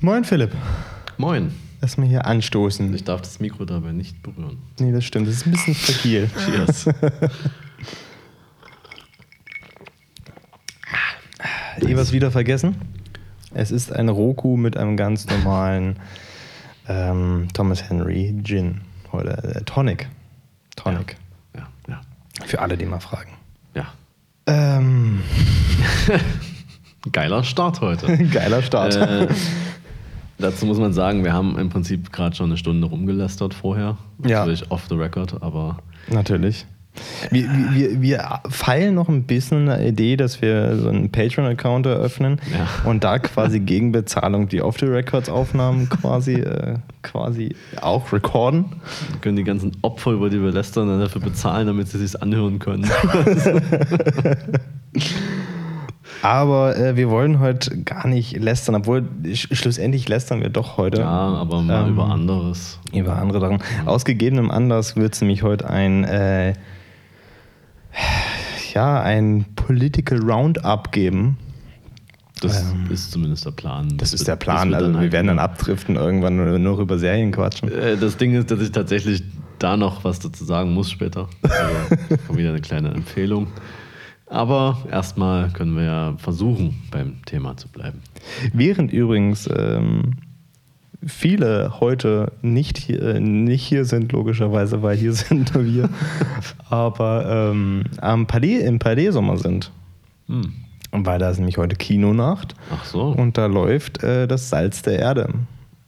Moin Philipp. Moin. Lass mal hier anstoßen. Ich darf das Mikro dabei nicht berühren. Nee, das stimmt. Das ist ein bisschen fragil. Cheers. Eh was wieder vergessen? Es ist ein Roku mit einem ganz normalen ähm, Thomas Henry Gin. Oder äh, Tonic. Tonic. ja, ja, Für alle, die mal fragen. ja. Ähm, Geiler Start heute. geiler Start. äh, dazu muss man sagen, wir haben im Prinzip gerade schon eine Stunde rumgelästert vorher. Ja. Natürlich off the record, aber Natürlich. Wir, wir, wir feilen noch ein bisschen eine Idee, dass wir so einen Patreon-Account eröffnen Ja. und da quasi gegen Bezahlung die Off-the-Records-Aufnahmen quasi, äh, quasi auch recorden. wir können die ganzen Opfer, über die wir lästern, dann dafür bezahlen, damit sie sich anhören können. Aber äh, wir wollen heute gar nicht lästern, obwohl sch schlussendlich lästern wir doch heute. ja, aber mal Ähm, über anderes. Über andere Sachen. Aus gegebenem Anlass wird es nämlich heute ein, äh, ja, ein Political Roundup geben. Das ähm, ist zumindest der Plan. Das ist wird- der Plan. Also wir halt- werden dann abdriften irgendwann nur noch über Serien quatschen. Äh, Das Ding ist, dass ich tatsächlich da noch was dazu sagen muss später. Also wieder eine kleine Empfehlung. Aber erstmal können wir ja versuchen, beim Thema zu bleiben. Während übrigens ähm, viele heute nicht hier, äh, nicht hier sind, logischerweise, weil hier sind nur wir, aber ähm, am Palais, im Palais-Sommer sind. Hm. Weil da ist nämlich heute Kinonacht Ach so. und da läuft äh, das Salz der Erde.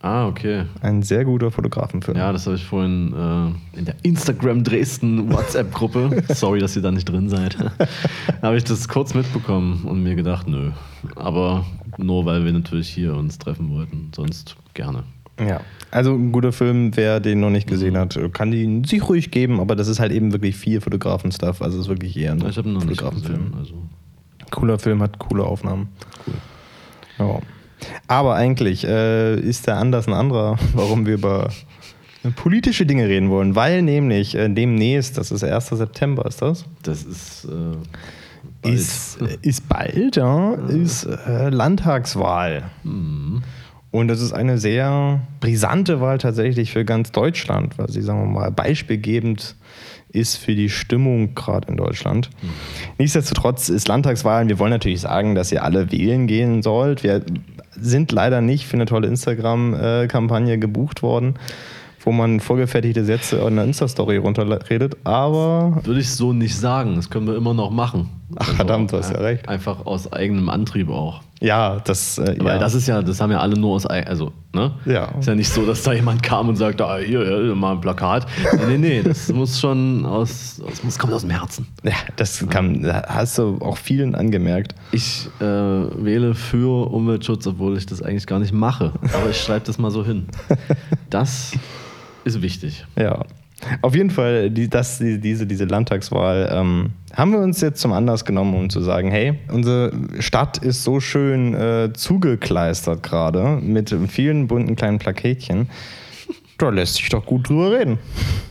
Ah, okay. Ein sehr guter Fotografenfilm. Ja, das habe ich vorhin äh, in der Instagram Dresden WhatsApp-Gruppe, sorry, dass ihr da nicht drin seid, habe ich das kurz mitbekommen und mir gedacht, nö. Aber nur, weil wir natürlich hier uns treffen wollten. Sonst gerne. Ja. Also ein guter Film, wer den noch nicht gesehen hat, kann ihn sich ruhig geben, aber das ist halt eben wirklich viel Fotografen-Stuff. Also es ist wirklich eher ein Fotografenfilm. Also. Cooler Film, hat coole Aufnahmen. Cool. Ja. Aber eigentlich äh, ist der Anlass ein anderer, warum wir über politische Dinge reden wollen. Weil nämlich äh, demnächst, das ist 1. September, ist das? Das ist. Äh, bald. Ist, ist bald, ja, ist äh, Landtagswahl. Mhm. Und das ist eine sehr brisante Wahl tatsächlich für ganz Deutschland, weil sie, sagen wir mal, beispielgebend ist für die Stimmung gerade in Deutschland. Nichtsdestotrotz ist Landtagswahl, wir wollen natürlich sagen, dass ihr alle wählen gehen sollt. Wir sind leider nicht für eine tolle Instagram-Kampagne gebucht worden, wo man vorgefertigte Sätze in einer Insta-Story runterredet, aber Würde ich so nicht sagen. Das können wir immer noch machen. Also, Ach, verdammt, du hast ja recht. Einfach aus eigenem Antrieb auch. Ja, das, äh, Weil ja. das ist ja, das haben ja alle nur aus also, ne? Ja. Ist ja nicht so, dass da jemand kam und sagt, ah, hier, ja, mal ein Plakat. Nee, nee, das muss schon aus, das muss, kommt aus dem Herzen. ja, das kann, hast du auch vielen angemerkt. Ich äh, wähle für Umweltschutz, obwohl ich das eigentlich gar nicht mache. Aber ich schreibe das mal so hin. Das ist wichtig. Ja. Auf jeden Fall, die, das, die, diese, diese Landtagswahl ähm, haben wir uns jetzt zum Anlass genommen, um zu sagen, hey, unsere Stadt ist so schön äh, zugekleistert gerade mit vielen bunten kleinen Plaketchen. Da lässt sich doch gut drüber reden.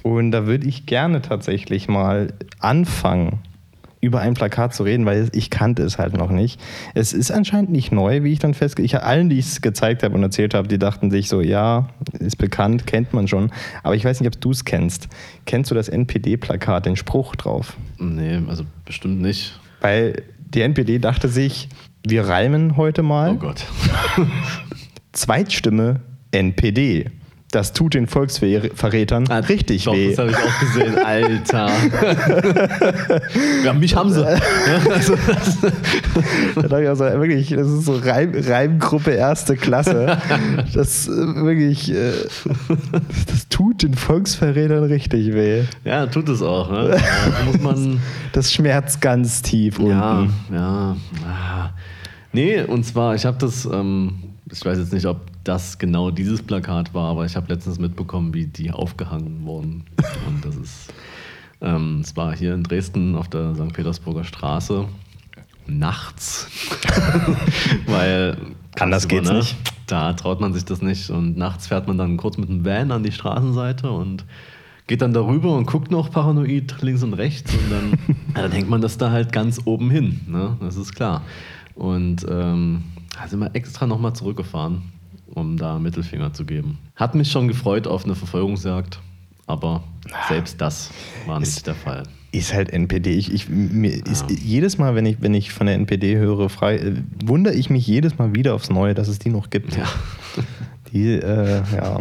Und da würde ich gerne tatsächlich mal anfangen, über ein Plakat zu reden, weil ich kannte es halt noch nicht. Es ist anscheinend nicht neu, wie ich dann festgestellt habe. Allen, die ich es gezeigt habe und erzählt habe, die dachten sich so, ja, ist bekannt, kennt man schon. Aber ich weiß nicht, ob du es kennst. Kennst du das NPD-Plakat, den Spruch drauf? Nee, also bestimmt nicht. Weil die NPD dachte sich, wir reimen heute mal. Oh Gott. Zweitstimme NPD. Das tut den Volksverrätern richtig Doch, weh. das habe ich auch gesehen. Alter. ja, mich haben sie. Ja, also, das, Da dachte ich also, wirklich, das ist so Reim, Reimgruppe erste Klasse. Das äh, wirklich, äh, das tut den Volksverrätern richtig weh. ja, tut es auch. Ne? Da muss man. Das schmerzt ganz tief Ja, unten. ja. Ah. Nee, und zwar, ich habe das, ähm, ich weiß jetzt nicht, ob das genau dieses Plakat war, aber ich habe letztens mitbekommen, wie die aufgehangen wurden. Und das ist, ähm, es war hier in Dresden auf der St. Petersburger Straße nachts, weil Anders geht's nicht. Da traut man sich das nicht und nachts fährt man dann kurz mit dem Van an die Straßenseite und geht dann darüber und guckt noch paranoid links und rechts und dann, ja, dann hängt man das da halt ganz oben hin, ne? das ist klar. Und ähm, da sind wir extra nochmal zurückgefahren um da Mittelfinger zu geben. Hat mich schon gefreut auf eine Verfolgungsjagd, aber selbst das war nicht Ist- der Fall. Ist halt NPD. Ich, ich, mir ist, jedes Mal, wenn ich, wenn ich von der NPD höre, frei, äh, wundere ich mich jedes Mal wieder aufs Neue, dass es die noch gibt. Ja. Die, äh, ja.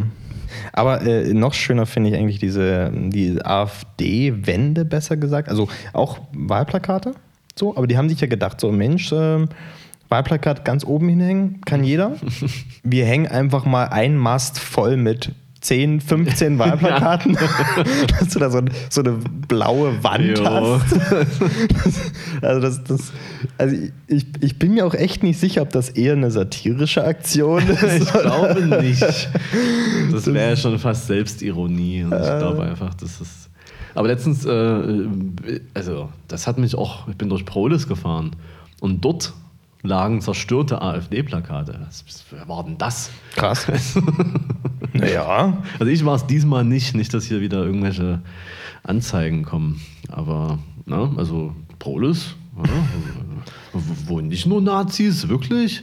Aber äh, noch schöner finde ich eigentlich diese die AfD-Wende, besser gesagt. Also auch Wahlplakate, so, aber die haben sich ja gedacht, so Mensch, ähm, Wahlplakat ganz oben hinhängen, kann jeder. Wir hängen einfach mal ein Mast voll mit 10, 15 Wahlplakaten, dass du da so, so eine blaue Wand Jo. hast. Also, das, das, also ich, ich bin mir auch echt nicht sicher, ob das eher eine satirische Aktion ist. Ich glaube nicht. Das wäre ja schon fast Selbstironie. Und ich glaube einfach, das ist. Aber letztens, äh, also das hat mich auch, ich bin durch Prolis gefahren und dort lagen zerstörte AfD-Plakate. Was was war denn das? Krass. naja. Also ich war es diesmal nicht, nicht, dass hier wieder irgendwelche Anzeigen kommen. Aber, na, also Prolis, ja, wo- wo nicht nur Nazis, wirklich?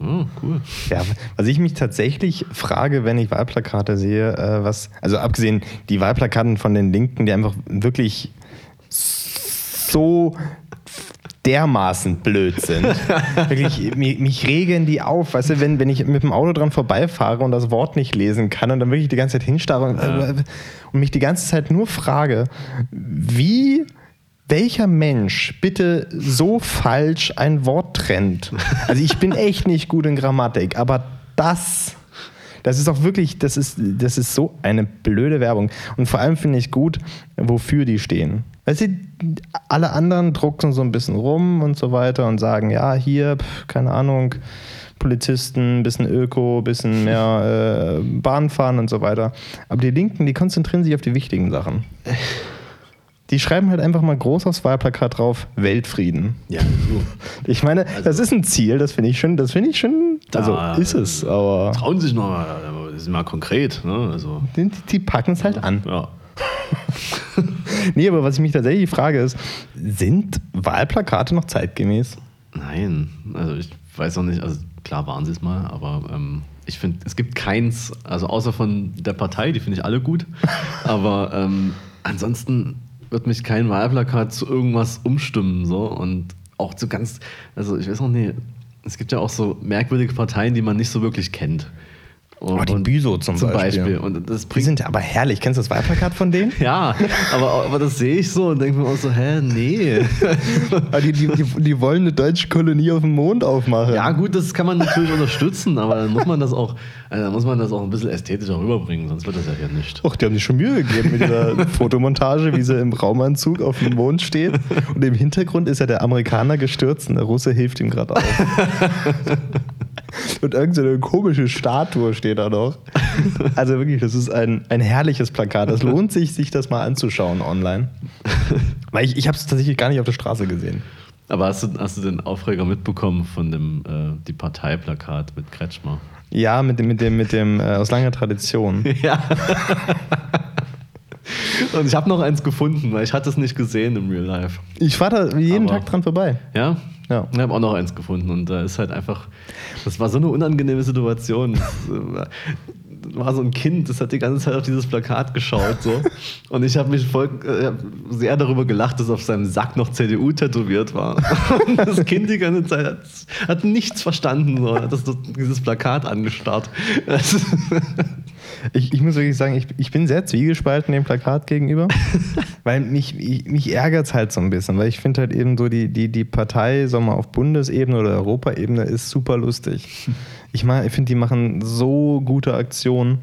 Ja, cool. Ja, was ich mich tatsächlich frage, wenn ich Wahlplakate sehe, äh, was, also abgesehen die Wahlplakaten von den Linken, die einfach wirklich so dermaßen blöd sind. Wirklich, mich, mich regen die auf. Weißt du, wenn, wenn ich mit dem Auto dran vorbeifahre und das Wort nicht lesen kann und dann wirklich die ganze Zeit hinstarre und, und mich die ganze Zeit nur frage, wie welcher Mensch bitte so falsch ein Wort trennt? Also ich bin echt nicht gut in Grammatik, aber das, das ist auch wirklich, das ist, das ist so eine blöde Werbung. Und vor allem finde ich gut, wofür die stehen. Weißt du, alle anderen drucken so ein bisschen rum und so weiter und sagen, ja, hier, pf, keine Ahnung, Polizisten, bisschen Öko, bisschen mehr äh, Bahn fahren und so weiter. Aber die Linken, die konzentrieren sich auf die wichtigen Sachen. Die schreiben halt einfach mal groß aufs Wahlplakat drauf, Weltfrieden. Ja, so. Ich meine, das ist ein Ziel, das finde ich schon, das finde ich schon, also Da- ist es, aber Trauen sich noch mal, das ist mal konkret. Ne? Also, die, die packen es halt an. ja. Nee, aber was ich mich tatsächlich frage ist, sind Wahlplakate noch zeitgemäß? Nein, also ich weiß auch nicht, also klar waren sie es mal, aber ähm, ich finde, es gibt keins, also außer von der Partei, die finde ich alle gut, aber ähm, ansonsten wird mich kein Wahlplakat zu irgendwas umstimmen so und auch zu ganz, also ich weiß auch nicht, es gibt ja auch so merkwürdige Parteien, die man nicht so wirklich kennt. Oh, die Büso zum Beispiel. Und das Die sind aber herrlich. Kennst du das Wahlplakat von denen? ja, aber, aber das sehe ich so und denke mir auch so, hä, nee. Die, die, die, die wollen eine deutsche Kolonie auf dem Mond aufmachen. Ja, gut, das kann man natürlich unterstützen, aber dann muss man das auch, also dann muss man das auch ein bisschen ästhetischer rüberbringen, sonst wird das ja hier nicht. Och, die haben sich schon Mühe gegeben mit dieser Fotomontage, wie sie im Raumanzug auf dem Mond steht. Und im Hintergrund ist ja der Amerikaner gestürzt und der Russe hilft ihm gerade auf. Und irgendeine komische Statue steht da noch. Also wirklich, das ist ein, ein herrliches Plakat. Das lohnt sich, sich das mal anzuschauen online. Weil ich, ich habe es tatsächlich gar nicht auf der Straße gesehen. Aber hast du, hast du den Aufreger mitbekommen von dem äh, die Parteiplakat mit Kretschmer? Ja, mit dem, mit dem, mit dem äh, aus langer Tradition. Ja. Und ich habe noch eins gefunden, weil ich hatte es nicht gesehen im Real Life. Ich fahre da jeden Aber- Tag dran vorbei. Ja? Ja. Ich habe auch noch eins gefunden und da ist halt einfach, das war so eine unangenehme Situation. Das äh, war so ein Kind, das hat die ganze Zeit auf dieses Plakat geschaut so und ich habe mich voll äh, hab sehr darüber gelacht, dass auf seinem Sack noch CDU tätowiert war. Und das Kind die ganze Zeit hat, hat nichts verstanden, so, hat das, dieses Plakat angestarrt. Das Ich, ich muss wirklich sagen, ich, ich bin sehr zwiegespalten dem Plakat gegenüber, weil mich, ich, mich ärgert es halt so ein bisschen, weil ich finde halt eben so, die, die, die Partei, sagen wir mal, auf Bundesebene oder Europaebene ist super lustig. Ich, mein, ich finde, die machen so gute Aktionen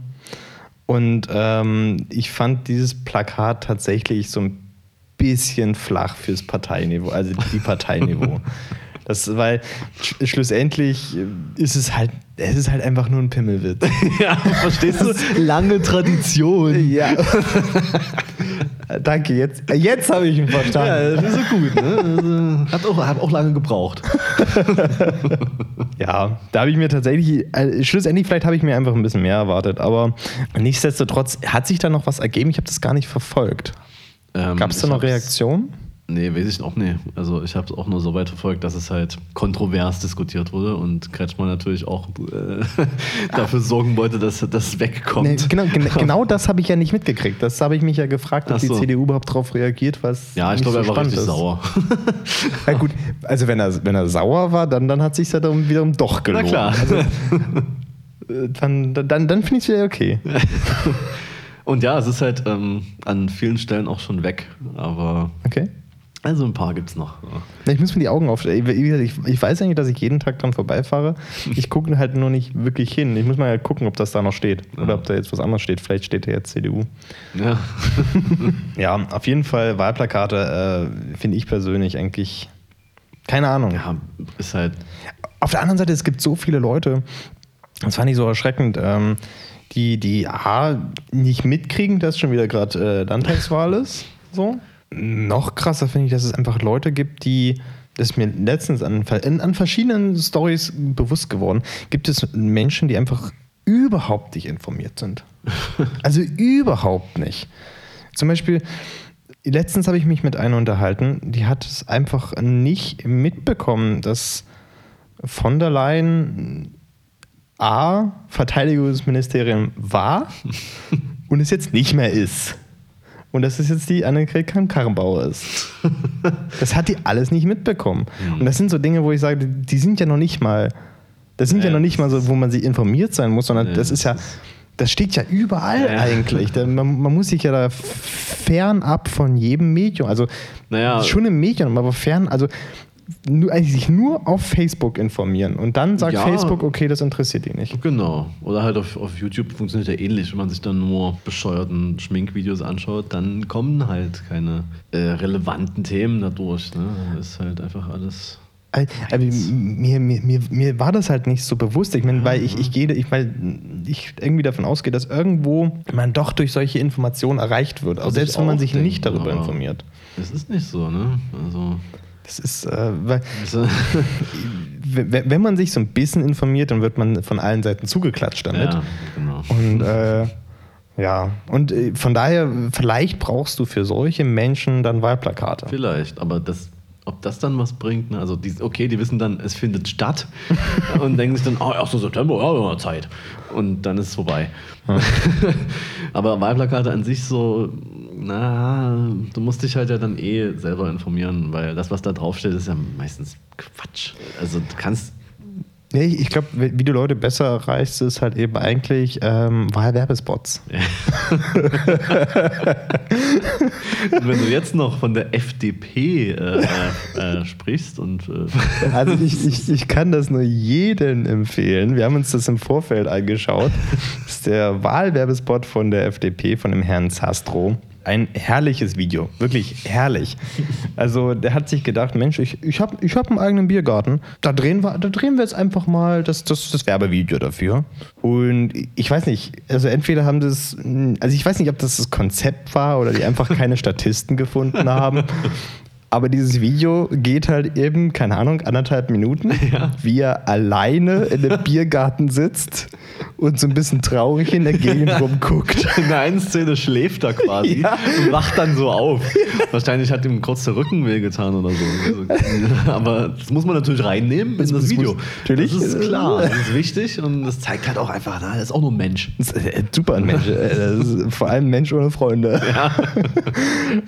und ähm, ich fand dieses Plakat tatsächlich so ein bisschen flach fürs Parteiniveau, also die Parteiniveau. Das, weil sch schlussendlich ist es halt, es ist halt einfach nur ein Pimmelwitz. ja, verstehst du? Lange Tradition. Ja. Danke, jetzt, jetzt habe ich ihn Ja, verstanden. das ist so gut, ne? Also, hat auch, hat auch lange gebraucht. Ja, da habe ich mir tatsächlich, äh, schlussendlich vielleicht habe ich mir einfach ein bisschen mehr erwartet, aber nichtsdestotrotz hat sich da noch was ergeben. Ich habe das gar nicht verfolgt. Ähm, Gab es da noch Reaktionen? Nee, weiß ich auch nicht. Also ich habe es auch nur so weit verfolgt, dass es halt kontrovers diskutiert wurde und Kretschmann natürlich auch äh, dafür sorgen wollte, dass das wegkommt. Nee, genau, gen genau das habe ich ja nicht mitgekriegt. Das habe ich mich ja gefragt, ob Ach die so. CDU überhaupt darauf reagiert, was ja, ich glaube, so er war richtig ist. sauer. Ja, gut, also wenn er, wenn er sauer war, dann, dann hat sich ja darum wiederum doch Na gelohnt. klar. Also, äh, dann dann, dann finde ich es wieder okay. Und ja, es ist halt ähm, an vielen Stellen auch schon weg, aber Okay. Also ein paar gibt es noch. Ja. Ich muss mir die Augen auf. Ich, ich weiß eigentlich, dass ich jeden Tag dran vorbeifahre. Ich gucke halt nur nicht wirklich hin. Ich muss mal halt gucken, ob das da noch steht. Oder Ja. ob da jetzt was anderes steht. Vielleicht steht da jetzt CDU. Ja. Ja, auf jeden Fall Wahlplakate äh, finde ich persönlich eigentlich. Keine Ahnung. ja, ist halt. Auf der anderen Seite, es gibt so viele Leute, das fand ich so erschreckend, ähm, die, die A, nicht mitkriegen, dass schon wieder gerade äh, Landtagswahl ist. So. Noch krasser finde ich, dass es einfach Leute gibt, die, das ist mir letztens an, an verschiedenen Stories bewusst geworden, gibt es Menschen, die einfach überhaupt nicht informiert sind. Also überhaupt nicht. Zum Beispiel, letztens habe ich mich mit einer unterhalten, die hat es einfach nicht mitbekommen, dass von der Leyen A, Verteidigungsministerium war und es jetzt nicht mehr ist. Und dass es jetzt die Annegret Kramp-Karrenbauer ist. Das hat die alles nicht mitbekommen. Und das sind so Dinge, wo ich sage, die sind ja noch nicht mal, das sind ja, Ja, noch nicht mal so, wo man sie informiert sein muss, sondern Ja, das ist ja, das das steht ja überall Ja. eigentlich. Man, man muss sich ja da fernab von jedem Medium, also Naja. schon im Medium, aber fern, also eigentlich sich nur auf Facebook informieren und dann sagt Ja. Facebook, okay, das interessiert ihn nicht. Genau. Oder halt auf, auf YouTube funktioniert ja ähnlich. Wenn man sich dann nur bescheuerten Schminkvideos anschaut, dann kommen halt keine äh, relevanten Themen dadurch. Ne? Das ist halt einfach alles. Also, mir, mir, mir, mir war das halt nicht so bewusst. Ich meine, weil ich, ich gehe, ich, weil ich irgendwie davon ausgehe, dass irgendwo man doch durch solche Informationen erreicht wird. Auch Was selbst wenn man sich denke, nicht darüber aber- informiert. Es ist nicht so, ne? Also. Das ist, äh, weil, also wenn man sich so ein bisschen informiert, dann wird man von allen Seiten zugeklatscht damit. ja, genau. Und äh, ja, und äh, von daher, vielleicht brauchst du für solche Menschen dann Wahlplakate. Vielleicht, aber das, ob das dann was bringt, ne? also die, okay, die wissen dann, es findet statt und denken sich dann, oh, 1. September, ja, wir haben Zeit. Und dann ist es vorbei. aber Wahlplakate an sich so, na, du musst dich halt ja dann eh selber informieren, weil das, was da draufsteht, ist ja meistens Quatsch. Also du kannst, Nee, ich glaube, wie du Leute besser erreichst, ist halt eben eigentlich ähm, Wahlwerbespots. wenn du jetzt noch von der FDP äh, äh, sprichst und äh, Also ich, ich, ich kann das nur jedem empfehlen. Wir haben uns das im Vorfeld angeschaut. Das ist der Wahlwerbespot von der FDP, von dem Herrn Zastro. Ein herrliches Video, wirklich herrlich. Also der hat sich gedacht, Mensch, ich, ich habe ich hab einen eigenen Biergarten. Da drehen wir, da drehen wir jetzt einfach mal das, das, das Werbevideo dafür. Und ich weiß nicht, also entweder haben das, also ich weiß nicht, ob das das Konzept war oder die einfach keine Statisten gefunden haben. Aber dieses Video geht halt eben, keine Ahnung, anderthalb Minuten, wie er alleine in einem Biergarten sitzt und so ein bisschen traurig in der Gegend rumguckt. in der einen Szene schläft er quasi Ja. und wacht dann so auf. Wahrscheinlich hat ihm kurz der Rücken wehgetan oder so. Also, Aber das muss man natürlich reinnehmen in das, Video. natürlich. Das ist klar, das ist wichtig und das zeigt halt auch einfach, na, er ist auch nur ein Mensch. Ist, äh, super ein Mensch. äh, vor allem ein Mensch ohne Freunde.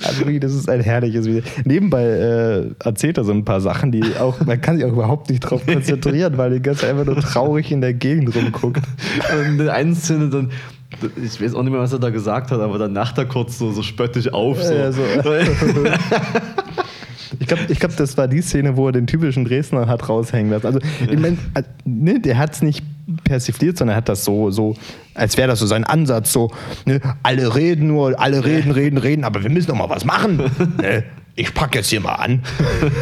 Also wirklich, das ist ein herrliches Video. Nebenbei äh, erzählt er so ein paar Sachen, die auch, man kann sich auch überhaupt nicht drauf konzentrieren, weil er ganz einfach nur traurig in der Gegend rumguckt. Und in der einen Szene dann, ich weiß auch nicht mehr, was er da gesagt hat, aber dann lacht er kurz so, so spöttisch auf. So. Ja, so. Ich glaube, ich glaub, das war die Szene, wo er den typischen Dresdner hat raushängen lassen. Also, ich mein, äh, ne, der hat es nicht persifliert, sondern er hat das so, so als wäre das so sein Ansatz, so, ne, alle reden nur, alle reden, reden, reden, aber wir müssen doch mal was machen. Ne? Ich pack jetzt hier mal an.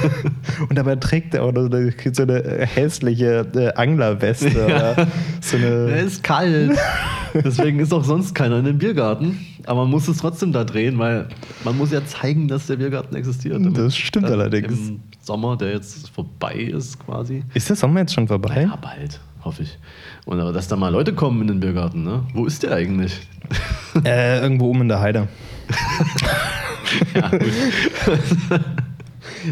Und dabei trägt er auch so eine, so eine hässliche äh, Anglerweste. Oder so Er eine, ist kalt. Deswegen ist auch sonst keiner in dem Biergarten. Aber man muss es trotzdem da drehen, weil man muss ja zeigen, dass der Biergarten existiert. Das stimmt allerdings. Im Sommer, der jetzt vorbei ist quasi. ist der Sommer jetzt schon vorbei? Ja, bald, hoffe ich. Und aber dass da mal Leute kommen in den Biergarten, ne? Wo ist der eigentlich? Äh, irgendwo oben in der Heide. ja, gut.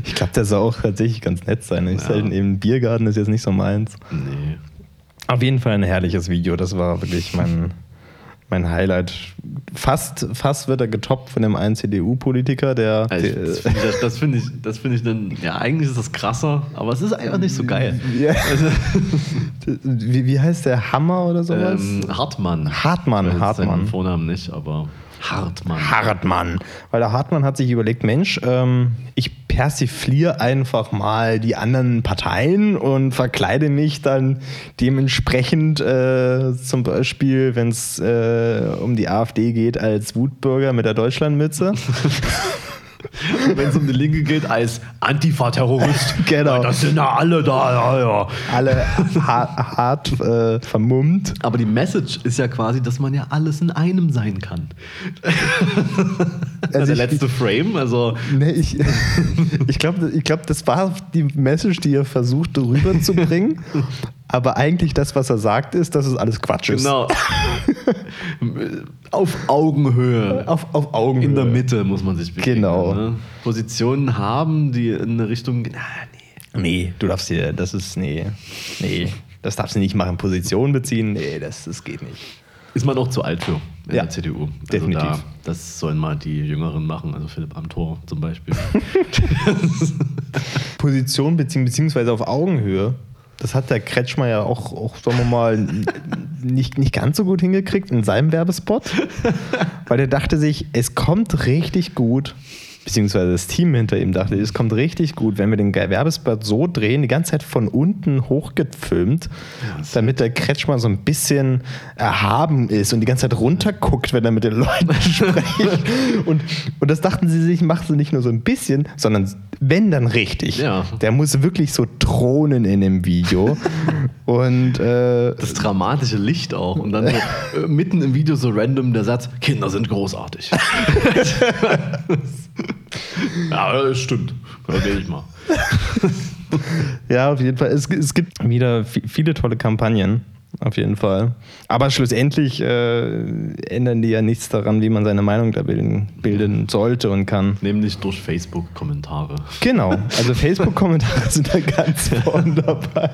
Ich glaube, der soll auch tatsächlich ganz nett sein. Ich Ja. selten eben Biergarten ist jetzt nicht so meins. Nee. Auf jeden Fall ein herrliches Video. Das war wirklich mein, mein Highlight. Fast, fast wird er getoppt von dem einen CDU-Politiker, der. Also ich, das finde ich, das, finde ich, das finde ich dann, ja, eigentlich ist das krasser, aber es ist einfach nicht so geil. Ja. Also, wie, wie heißt der? Hammer oder sowas? ähm, Hartmann. Hartmann, Ich weiß jetzt seinen Hartmann. Vornamen nicht, aber Hartmann. Hartmann. Weil der Hartmann hat sich überlegt, Mensch, ähm, ich persifliere einfach mal die anderen Parteien und verkleide mich dann dementsprechend äh, zum Beispiel, wenn es äh, um die AfD geht, als Wutbürger mit der Deutschlandmütze. Wenn es um die Linke geht, als Antifa-Terrorist. Genau. Das sind ja alle da, ja, ja. Alle hart, hart äh, vermummt. Aber die Message ist ja quasi, dass man ja alles in einem sein kann. Also der ich- letzte Frame, also Nee, ich ich glaube, ich glaub, das war die Message, die er versucht rüberzubringen. Aber eigentlich das, was er sagt, ist, dass es alles Quatsch ist. genau. Auf Augenhöhe. Auf, auf Augenhöhe. In der Mitte muss man sich bewegen. Genau. Ne? Positionen haben, die in eine Richtung gehen. Ah, nee. Nee, du darfst dir, das ist, nee, nee, das darfst du nicht machen. Position beziehen, nee, das, das geht nicht. Ist man auch zu alt für in Ja, der CDU. Also definitiv. Da, das sollen mal die Jüngeren machen, also Philipp Amthor zum Beispiel. Position beziehen, beziehungsweise auf Augenhöhe. Das hat der Kretschmer ja auch, auch sagen wir mal, nicht, nicht ganz so gut hingekriegt in seinem Werbespot. Weil er dachte sich, es kommt richtig gut, beziehungsweise das Team hinter ihm dachte, es kommt richtig gut, wenn wir den Werbespot so drehen, die ganze Zeit von unten hochgefilmt, damit der Kretschmer so ein bisschen erhaben ist und die ganze Zeit runterguckt, wenn er mit den Leuten spricht. Und, und das dachten sie sich, macht sie nicht nur so ein bisschen, sondern wenn dann richtig. Ja. Der muss wirklich so thronen in dem Video. und äh, Das dramatische Licht auch. Und dann so, äh, mitten im Video so random der Satz: Kinder sind großartig. ja, das stimmt. Da gehe ich mal. Ja, auf jeden Fall. Es, es gibt wieder vi- viele tolle Kampagnen. Auf jeden Fall. Aber schlussendlich äh, ändern die ja nichts daran, wie man seine Meinung da bilden, bilden sollte und kann. Nämlich durch Facebook-Kommentare. Genau. Also Facebook-Kommentare sind da ganz vorne dabei.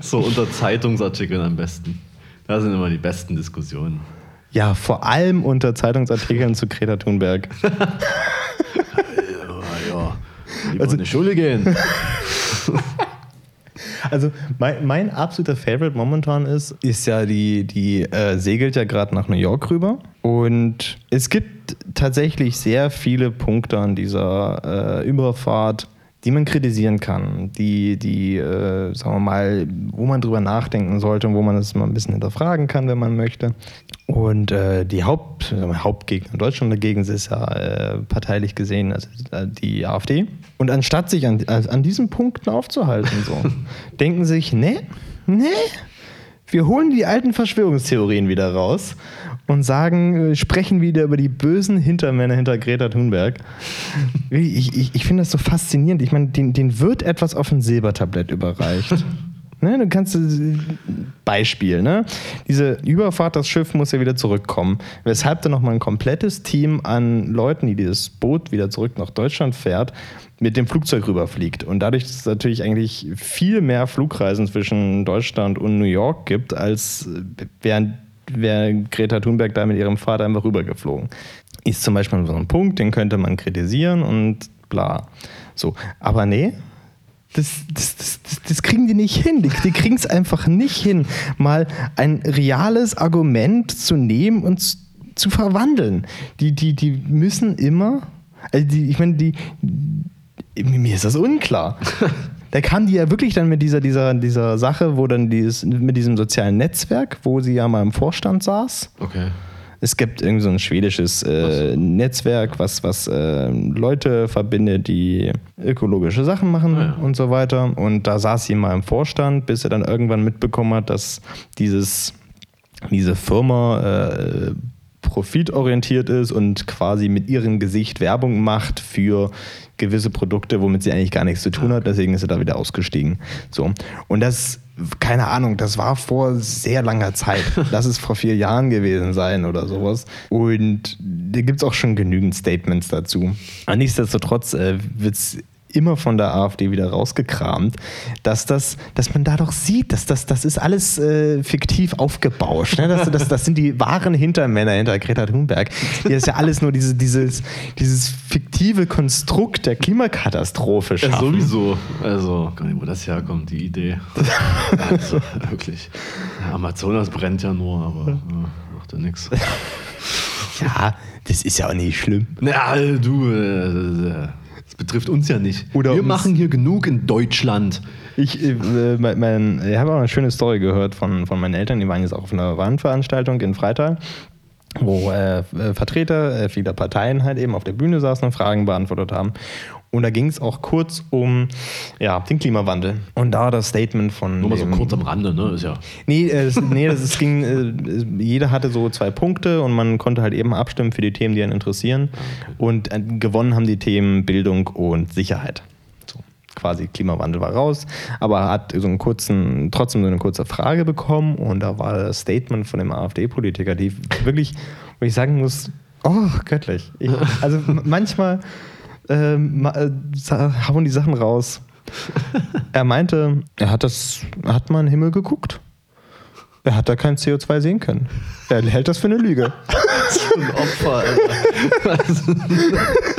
So unter Zeitungsartikeln am besten. Da sind immer die besten Diskussionen. Ja, vor allem unter Zeitungsartikeln zu Greta Thunberg. Ja, ja. Lieber Also- in die Schule gehen. Also mein, mein absoluter Favorite momentan ist, ist ja die, die äh, segelt ja gerade nach New York rüber. Und es gibt tatsächlich sehr viele Punkte an dieser äh, Überfahrt, die man kritisieren kann, die, die äh, sagen wir mal, wo man drüber nachdenken sollte und wo man es mal ein bisschen hinterfragen kann, wenn man möchte. Und äh, die Haupt, wir, Hauptgegner in Deutschland dagegen ist ja äh, parteilich gesehen also äh, die AfD. Und anstatt sich an, an diesen Punkten aufzuhalten, so, denken sich, nee, nee, wir holen die alten Verschwörungstheorien wieder raus und sagen, äh, sprechen wieder über die bösen Hintermänner hinter Greta Thunberg. Ich, ich, ich finde das so faszinierend. Ich meine, den, den wird etwas auf ein Silbertablett überreicht. Ne, du kannst äh, Beispiel, ne? Diese Überfahrt, das Schiff muss ja wieder zurückkommen. Weshalb dann nochmal ein komplettes Team an Leuten, die dieses Boot wieder zurück nach Deutschland fährt, mit dem Flugzeug rüberfliegt. Und dadurch dass es natürlich eigentlich viel mehr Flugreisen zwischen Deutschland und New York gibt, als äh, während wäre Greta Thunberg da mit ihrem Vater einfach rübergeflogen. Ist zum Beispiel so ein Punkt, den könnte man kritisieren und bla. So, aber nee, das, das, das, das, kriegen die nicht hin. Die, die kriegen es einfach nicht hin, mal ein reales Argument zu nehmen und zu, zu verwandeln. Die, die, die müssen immer, also die, ich meine, die, mir ist das unklar. Da kam die ja wirklich dann mit dieser, dieser, dieser Sache, wo dann dieses, mit diesem sozialen Netzwerk, wo sie ja mal im Vorstand saß. Okay. Es gibt irgend so ein schwedisches äh, Netzwerk, was, was äh, Leute verbindet, die ökologische Sachen machen Ah, ja. und so weiter. Und da saß sie mal im Vorstand, bis er dann irgendwann mitbekommen hat, dass dieses, diese Firma äh, profitorientiert ist und quasi mit ihrem Gesicht Werbung macht für gewisse Produkte, womit sie eigentlich gar nichts zu tun hat. Deswegen ist sie da wieder ausgestiegen. So. Und das, keine Ahnung, das war vor sehr langer Zeit. Lass es vor vier Jahren gewesen sein oder sowas. Und da gibt es auch schon genügend Statements dazu. Aber nichtsdestotrotz äh, wird es immer von der AfD wieder rausgekramt, dass, das, dass man da doch sieht, dass das, das ist alles äh, fiktiv aufgebauscht. Ne? Das, das, das sind die wahren Hintermänner hinter Greta Thunberg. Hier ist ja alles nur diese, dieses, dieses fiktive Konstrukt der Klimakatastrophe Ja, schaffen. sowieso. Also, gar nicht, wo das herkommt, die Idee. also, wirklich. Ja, Amazonas brennt ja nur, aber ja, macht ja nichts. Ja, das ist ja auch nicht schlimm. Na, du, äh, das betrifft uns ja nicht. Oder Wir machen hier genug in Deutschland. Ich, äh, mein, mein, ich habe auch eine schöne Story gehört von, von meinen Eltern, die waren jetzt auch auf einer Wahlveranstaltung in Freital, wo äh, Vertreter äh, vieler Parteien halt eben auf der Bühne saßen und Fragen beantwortet haben. Und da ging es auch kurz um ja, den Klimawandel. Und da das Statement von. Nur mal so kurz am Rande, ne? Ist ja. Nee, äh, es, nee das, ging, äh, jeder hatte so zwei Punkte und man konnte halt eben abstimmen für die Themen, die einen interessieren. Und äh, gewonnen haben die Themen Bildung und Sicherheit. So, quasi Klimawandel war raus, aber hat so einen kurzen, trotzdem so eine kurze Frage bekommen und da war das Statement von dem AfD-Politiker, die wirklich, wo ich sagen muss, oh, göttlich. Ich, also manchmal ähm, äh, hauen die Sachen raus. Er meinte, er hat das, hat mal in den Himmel geguckt. Er hat da kein CO2 sehen können. Er hält das für eine Lüge. ein Opfer, Alter.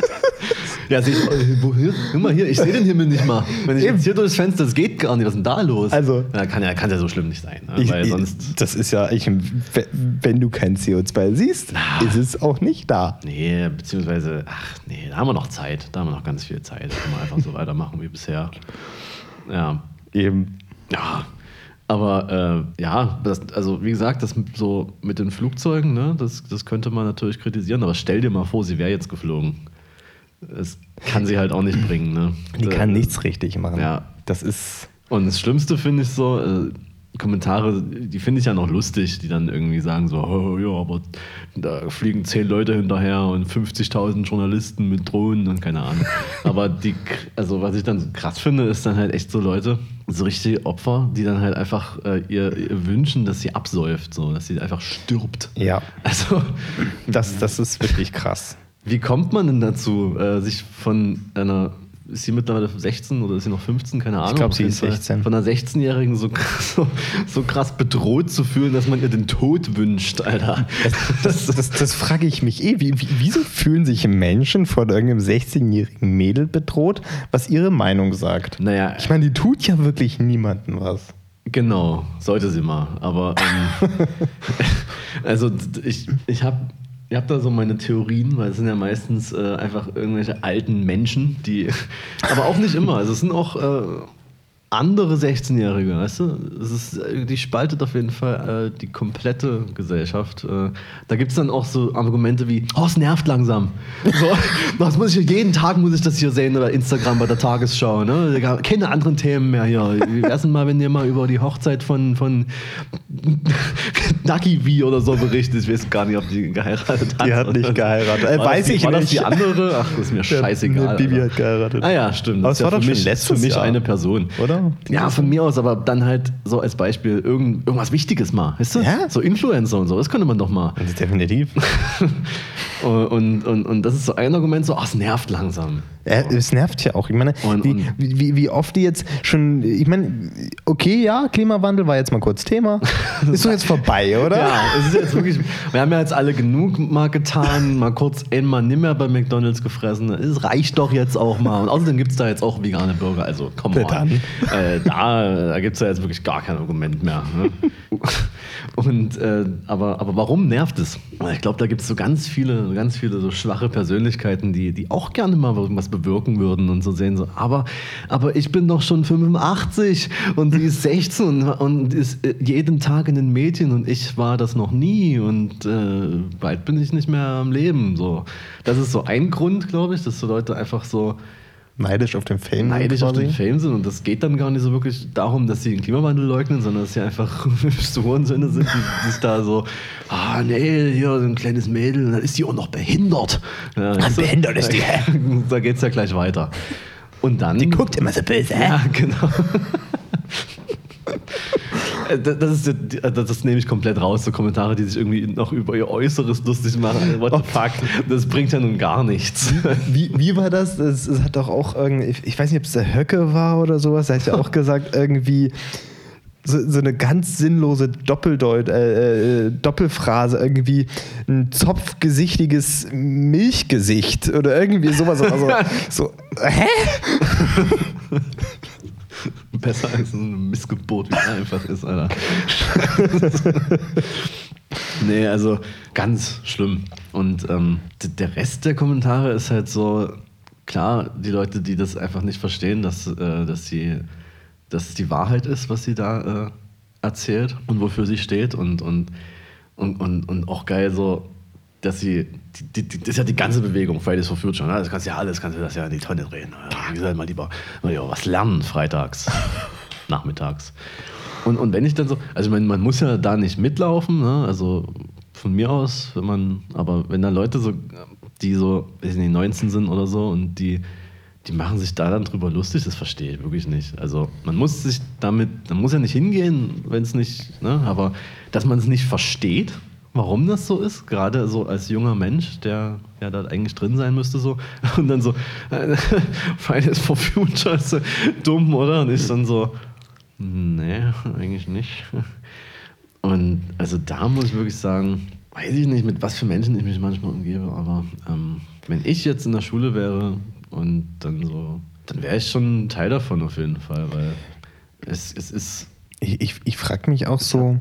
ja, seh ich, äh, wo, hier? Guck mal hier, ich sehe den Himmel nicht mal. Wenn ich Eben. jetzt hier durchs Fenster, das geht gar nicht. Was ist denn da los? Also- ja, kann, ja, kann ja so schlimm nicht sein. Ne? Ich, Weil sonst. das ist ja, ich, wenn du kein CO2 siehst, ist es auch nicht da. Nee, beziehungsweise, ach nee, da haben wir noch Zeit. Da haben wir noch ganz viel Zeit. Da können wir einfach so weitermachen wie bisher. Ja. Eben. Ja. Aber äh, ja, das, also wie gesagt, das mit- so mit den Flugzeugen, ne, das, das könnte man natürlich kritisieren, aber stell dir mal vor, sie wäre jetzt geflogen. Das kann sie halt auch nicht bringen. Ne? Die Äh, kann nichts richtig machen. Ja. Das ist. Und das Schlimmste finde ich so, äh, Kommentare, die finde ich ja noch lustig, die dann irgendwie sagen so, oh, ja, aber da fliegen zehn Leute hinterher und 50.000 Journalisten mit Drohnen und keine Ahnung. aber die, also was ich dann so krass finde, ist dann halt echt so Leute, so richtige Opfer, die dann halt einfach äh, ihr, ihr wünschen, dass sie absäuft, so, dass sie einfach stirbt. Ja. Also, Das, das ist wirklich krass. Wie kommt man denn dazu, äh, sich von einer, ist sie mittlerweile 16 oder ist sie noch 15? Keine Ahnung. glaub, auf sie ist Fall. 16. Von einer 16-Jährigen so, krass- so, so krass bedroht zu fühlen, dass man ihr den Tod wünscht, Alter. Das, das, das frage ich mich eh. Wie, wie, wieso fühlen sich Menschen von irgendeinem 16-jährigen Mädel bedroht, was ihre Meinung sagt? Naja, Ich meine, die tut ja wirklich niemandem was. Genau, sollte sie mal. Aber ähm, also ich, ich habe ich hab da so meine Theorien, weil es sind ja meistens äh, einfach irgendwelche alten Menschen, die. Aber auch nicht immer. Also es sind auch äh, andere 16-Jährige, weißt du? Es ist, äh, die spaltet auf jeden Fall äh, die komplette Gesellschaft. Äh, da gibt es dann auch so Argumente wie, oh, es nervt langsam. So, das muss ich jeden Tag muss ich das hier sehen oder Instagram bei der Tagesschau. Ne? Keine anderen Themen mehr hier. Wie wär's denn mal, wenn ihr mal über die Hochzeit von, von Naki wie oder so berichtet? Ich weiß gar nicht, ob die geheiratet hat. Die hat nicht geheiratet. Äh, War weiß das die, ich war das nicht. die andere? Ach, das ist mir scheißegal. Nee, Bibi hat geheiratet. Ah ja, stimmt. Aber Das war ja doch für mich, letztes für mich Jahr. eine Person. Oder? Ja, von mir aus, aber dann halt so als Beispiel irgend, irgendwas Wichtiges mal. Weißt du? Ja. So Influencer und so, das könnte man doch mal. Definitiv. Und, und, und das ist so ein Argument, so, ach, es nervt langsam. Ja, es nervt ja auch. Ich meine, Und- wie, und- wie, wie oft die jetzt schon, ich meine, okay, ja, Klimawandel war jetzt mal kurz Thema. Ist doch jetzt vorbei, oder? Ja, es ist jetzt wirklich, wir haben ja jetzt alle genug mal getan, mal kurz einmal nimmer bei McDonalds gefressen. Es reicht doch jetzt auch mal. Und außerdem gibt es da jetzt auch vegane Burger, also komm mal. dann. Äh, da da gibt es ja jetzt wirklich gar kein Argument mehr. Ne? Und, äh, aber, aber warum nervt es? Ich glaube, da gibt es so ganz viele, ganz viele so schwache Persönlichkeiten, die, die auch gerne mal irgendwas bewirken würden und so sehen so, aber, aber ich bin doch schon 85 und sie ist 16 und, und ist äh, jeden Tag in den Medien und ich war das noch nie und äh, bald bin ich nicht mehr am Leben. So. Das ist so ein Grund, glaube ich, dass so Leute einfach so Neidisch auf den Fame. neidisch auf quasi. den Fame sind und das geht dann gar nicht so wirklich darum, dass sie den Klimawandel leugnen, sondern dass sie einfach so Hurensöhne sind, die sich da so, ah nee, hier so ein kleines Mädel, und dann ist die auch noch behindert. Ja, du? behindert ist die. Da geht's ja gleich weiter. Und dann. Die guckt immer so böse. Ja, genau. Äh, Das, ist, ja- das, nehme ich komplett raus, so Kommentare, die sich irgendwie noch über ihr Äußeres lustig machen. What the fuck? Das bringt ja nun gar nichts. Wie, wie war das? Es, hat doch auch irgendwie, ich- weiß nicht, ob es der Höcke war oder sowas, er hat ja auch gesagt, irgendwie so, so eine ganz sinnlose Doppeldeut, äh, äh, Doppelphrase, irgendwie ein zopfgesichtiges Milchgesicht oder irgendwie sowas. Also, so, hä? Besser als so eine Missgeburt, wie es einfach ist, Alter. nee, also ganz schlimm. Und ähm, der Rest der Kommentare ist halt so, klar, die Leute, die das einfach nicht verstehen, dass, äh, dass, sie, dass es die Wahrheit ist, was sie da äh, erzählt und wofür sie steht. Und, und, und, und, und auch geil so, dass sie, die, die, das ist ja die ganze Bewegung, Fridays for Future, ne? das kannst du ja alles, kannst du das ja in die Tonne drehen. Wie gesagt, mal lieber mal lieber was lernen freitags, nachmittags. Und, und wenn ich dann so, also man, man muss ja da nicht mitlaufen, ne? also von mir aus, wenn man, aber wenn da Leute so, die so, weiß ich nicht, 19 sind oder so und die, die machen sich da dann drüber lustig, das verstehe ich wirklich nicht. Also man muss sich damit, man muss ja nicht hingehen, wenn es nicht, ne? aber dass man es nicht versteht, warum das so ist, gerade so als junger Mensch, der ja da eigentlich drin sein müsste so und dann so, Fridays for Future ist so dumm, oder? Und ich dann so, nee, eigentlich nicht. Und also da muss ich wirklich sagen, weiß ich nicht, mit was für Menschen ich mich manchmal umgebe, aber ähm, wenn ich jetzt in der Schule wäre und dann so, dann wäre ich schon ein Teil davon auf jeden Fall, weil es, es ist, Ich, ich, ich frage mich auch so,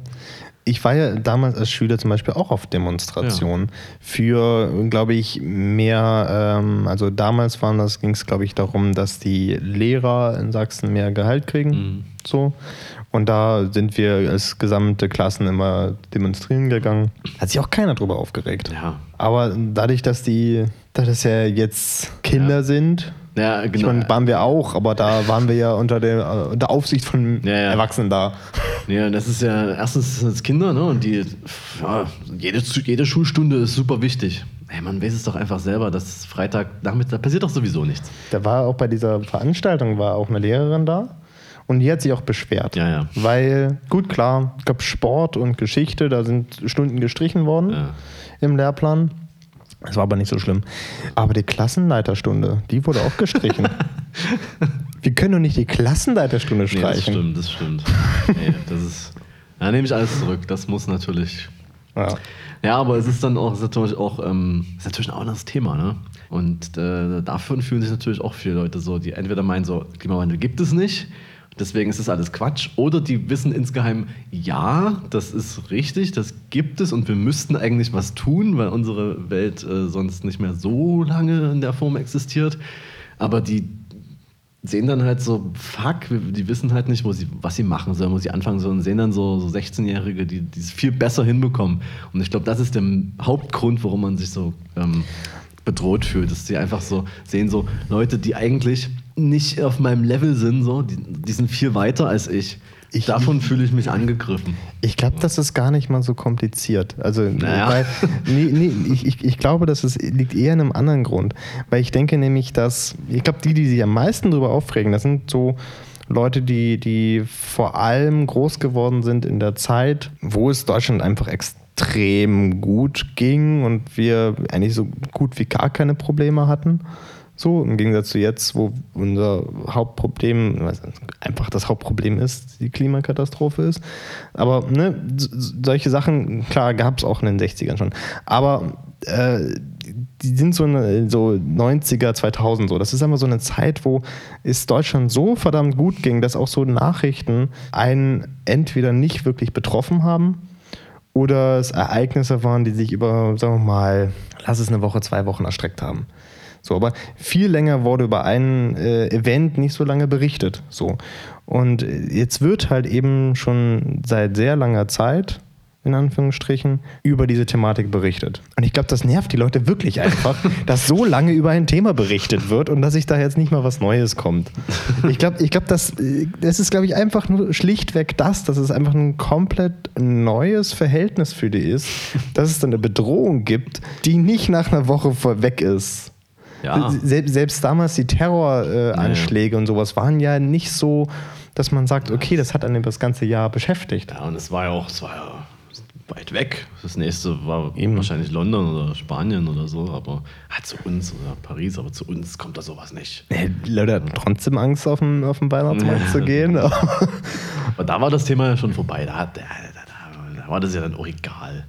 ich war ja damals als Schüler zum Beispiel auch auf Demonstrationen für, glaube ich, mehr, ähm, also damals waren das, ging es, glaube ich, darum, dass die Lehrer in Sachsen mehr Gehalt kriegen. Mhm. So. Und da sind wir als gesamte Klassen immer demonstrieren gegangen. Hat sich auch keiner drüber aufgeregt. ja, Aber dadurch, dass die, da das ja jetzt Kinder Ja. sind, ja ich genau. meine, waren wir auch, aber da waren wir ja unter der, äh, unter Aufsicht von Ja, ja. Erwachsenen da. Ja, das ist ja, erstens sind es Kinder, ne? Und die, ja, jede, jede Schulstunde ist super wichtig. Ey, man weiß es doch einfach selber, dass Freitag Nachmittag, da passiert doch sowieso nichts. Da war auch bei dieser Veranstaltung war auch eine Lehrerin da und die hat sich auch beschwert. Ja, ja. Weil, gut, klar, ich glaube Sport und Geschichte, da sind Stunden gestrichen worden im Lehrplan. Das war aber nicht so schlimm. Aber die Klassenleiterstunde, die wurde auch gestrichen. Wir können doch nicht die Klassenleiterstunde Nee, das streichen. stimmt, das stimmt. nee, das ist, da nehme ich alles zurück. Das muss natürlich ja. Ja, aber es ist dann auch, ist natürlich auch, ähm, ist natürlich auch das Thema, ne? Und äh, dafür fühlen sich natürlich auch viele Leute so, die entweder meinen, so Klimawandel gibt es nicht, deswegen ist das alles Quatsch, oder die wissen insgeheim, ja, das ist richtig, das gibt es und wir müssten eigentlich was tun, weil unsere Welt äh, sonst nicht mehr so lange in der Form existiert. Aber die sehen dann halt so, fuck, die wissen halt nicht, wo sie, was sie machen sollen, wo sie anfangen sollen, und sehen dann so, so 16-Jährige, die es viel besser hinbekommen. Und ich glaube, das ist der Hauptgrund, warum man sich so ähm, bedroht fühlt, dass sie einfach so sehen, so Leute, die eigentlich nicht auf meinem Level sind, so, die, die sind viel weiter als ich. Ich- Davon fühle ich mich angegriffen. Ich glaube, das ist gar nicht mal so kompliziert. Also, Naja. weil, nee, nee, ich, ich, glaube, das ist, liegt eher in einem anderen Grund. Weil ich denke nämlich, dass, ich glaube, die, die sich am meisten darüber aufregen, das sind so Leute, die, die vor allem groß geworden sind in der Zeit, wo es Deutschland einfach extrem gut ging und wir eigentlich so gut wie gar keine Probleme hatten. So, im Gegensatz zu jetzt, wo unser Hauptproblem, einfach das Hauptproblem ist, die Klimakatastrophe ist. Aber ne, solche Sachen, klar, gab es auch in den 60ern schon. Aber äh, die sind so, eine, so 90er, 2000 so. Das ist einfach so eine Zeit, wo es Deutschland so verdammt gut ging, dass auch so Nachrichten einen entweder nicht wirklich betroffen haben oder es Ereignisse waren, die sich über, sagen wir mal, lass es eine Woche, zwei Wochen erstreckt haben. So, aber viel länger wurde über ein äh, Event nicht so lange berichtet. So. Und jetzt wird halt eben schon seit sehr langer Zeit, in Anführungsstrichen, über diese Thematik berichtet. Und ich glaube, das nervt die Leute wirklich einfach, dass so lange über ein Thema berichtet wird und dass sich da jetzt nicht mal was Neues kommt. Ich glaube, ich glaub, das, äh, das ist, glaube ich, einfach nur schlichtweg das, dass es einfach ein komplett neues Verhältnis für die ist, dass es dann eine Bedrohung gibt, die nicht nach einer Woche vorweg ist. Ja. Sel selbst damals die Terroranschläge und sowas waren ja nicht so, dass man sagt, okay, das hat einen das ganze Jahr beschäftigt. Ja, und es war ja auch, es war ja weit weg. Das nächste war Eben. wahrscheinlich London oder Spanien oder so, aber halt zu uns oder Paris, aber zu uns kommt da sowas nicht. Nee, Die Leute hatten trotzdem Angst, auf den, auf den Weihnachtsmarkt zu gehen. Aber da war das Thema ja schon vorbei. Da, da, da, da war das ja dann auch egal.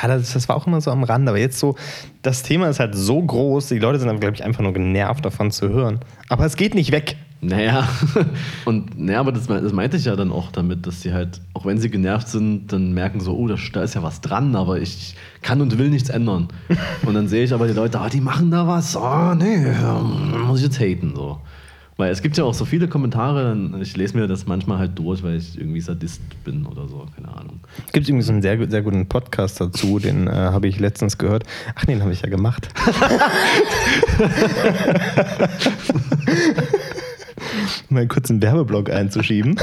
Ja, das, das war auch immer so am Rand, aber jetzt so, das Thema ist halt so groß, die Leute sind, glaube ich, einfach nur genervt davon zu hören. Aber es geht nicht weg. Naja, und naja, aber das, das meinte ich ja dann auch damit, dass sie halt, auch wenn sie genervt sind, dann merken so, oh, da, da ist ja was dran, aber ich kann und will nichts ändern. Und dann sehe ich aber die Leute, ah, die machen da was, oh, nee, muss ich jetzt haten, so. Weil es gibt ja auch so viele Kommentare, ich lese mir das manchmal halt durch, weil ich irgendwie Sadist bin oder so, keine Ahnung. Es gibt übrigens einen sehr, sehr guten Podcast dazu, den äh, habe ich letztens gehört. Ach nee, den habe ich ja gemacht. Mal kurz einen Werbeblock einzuschieben.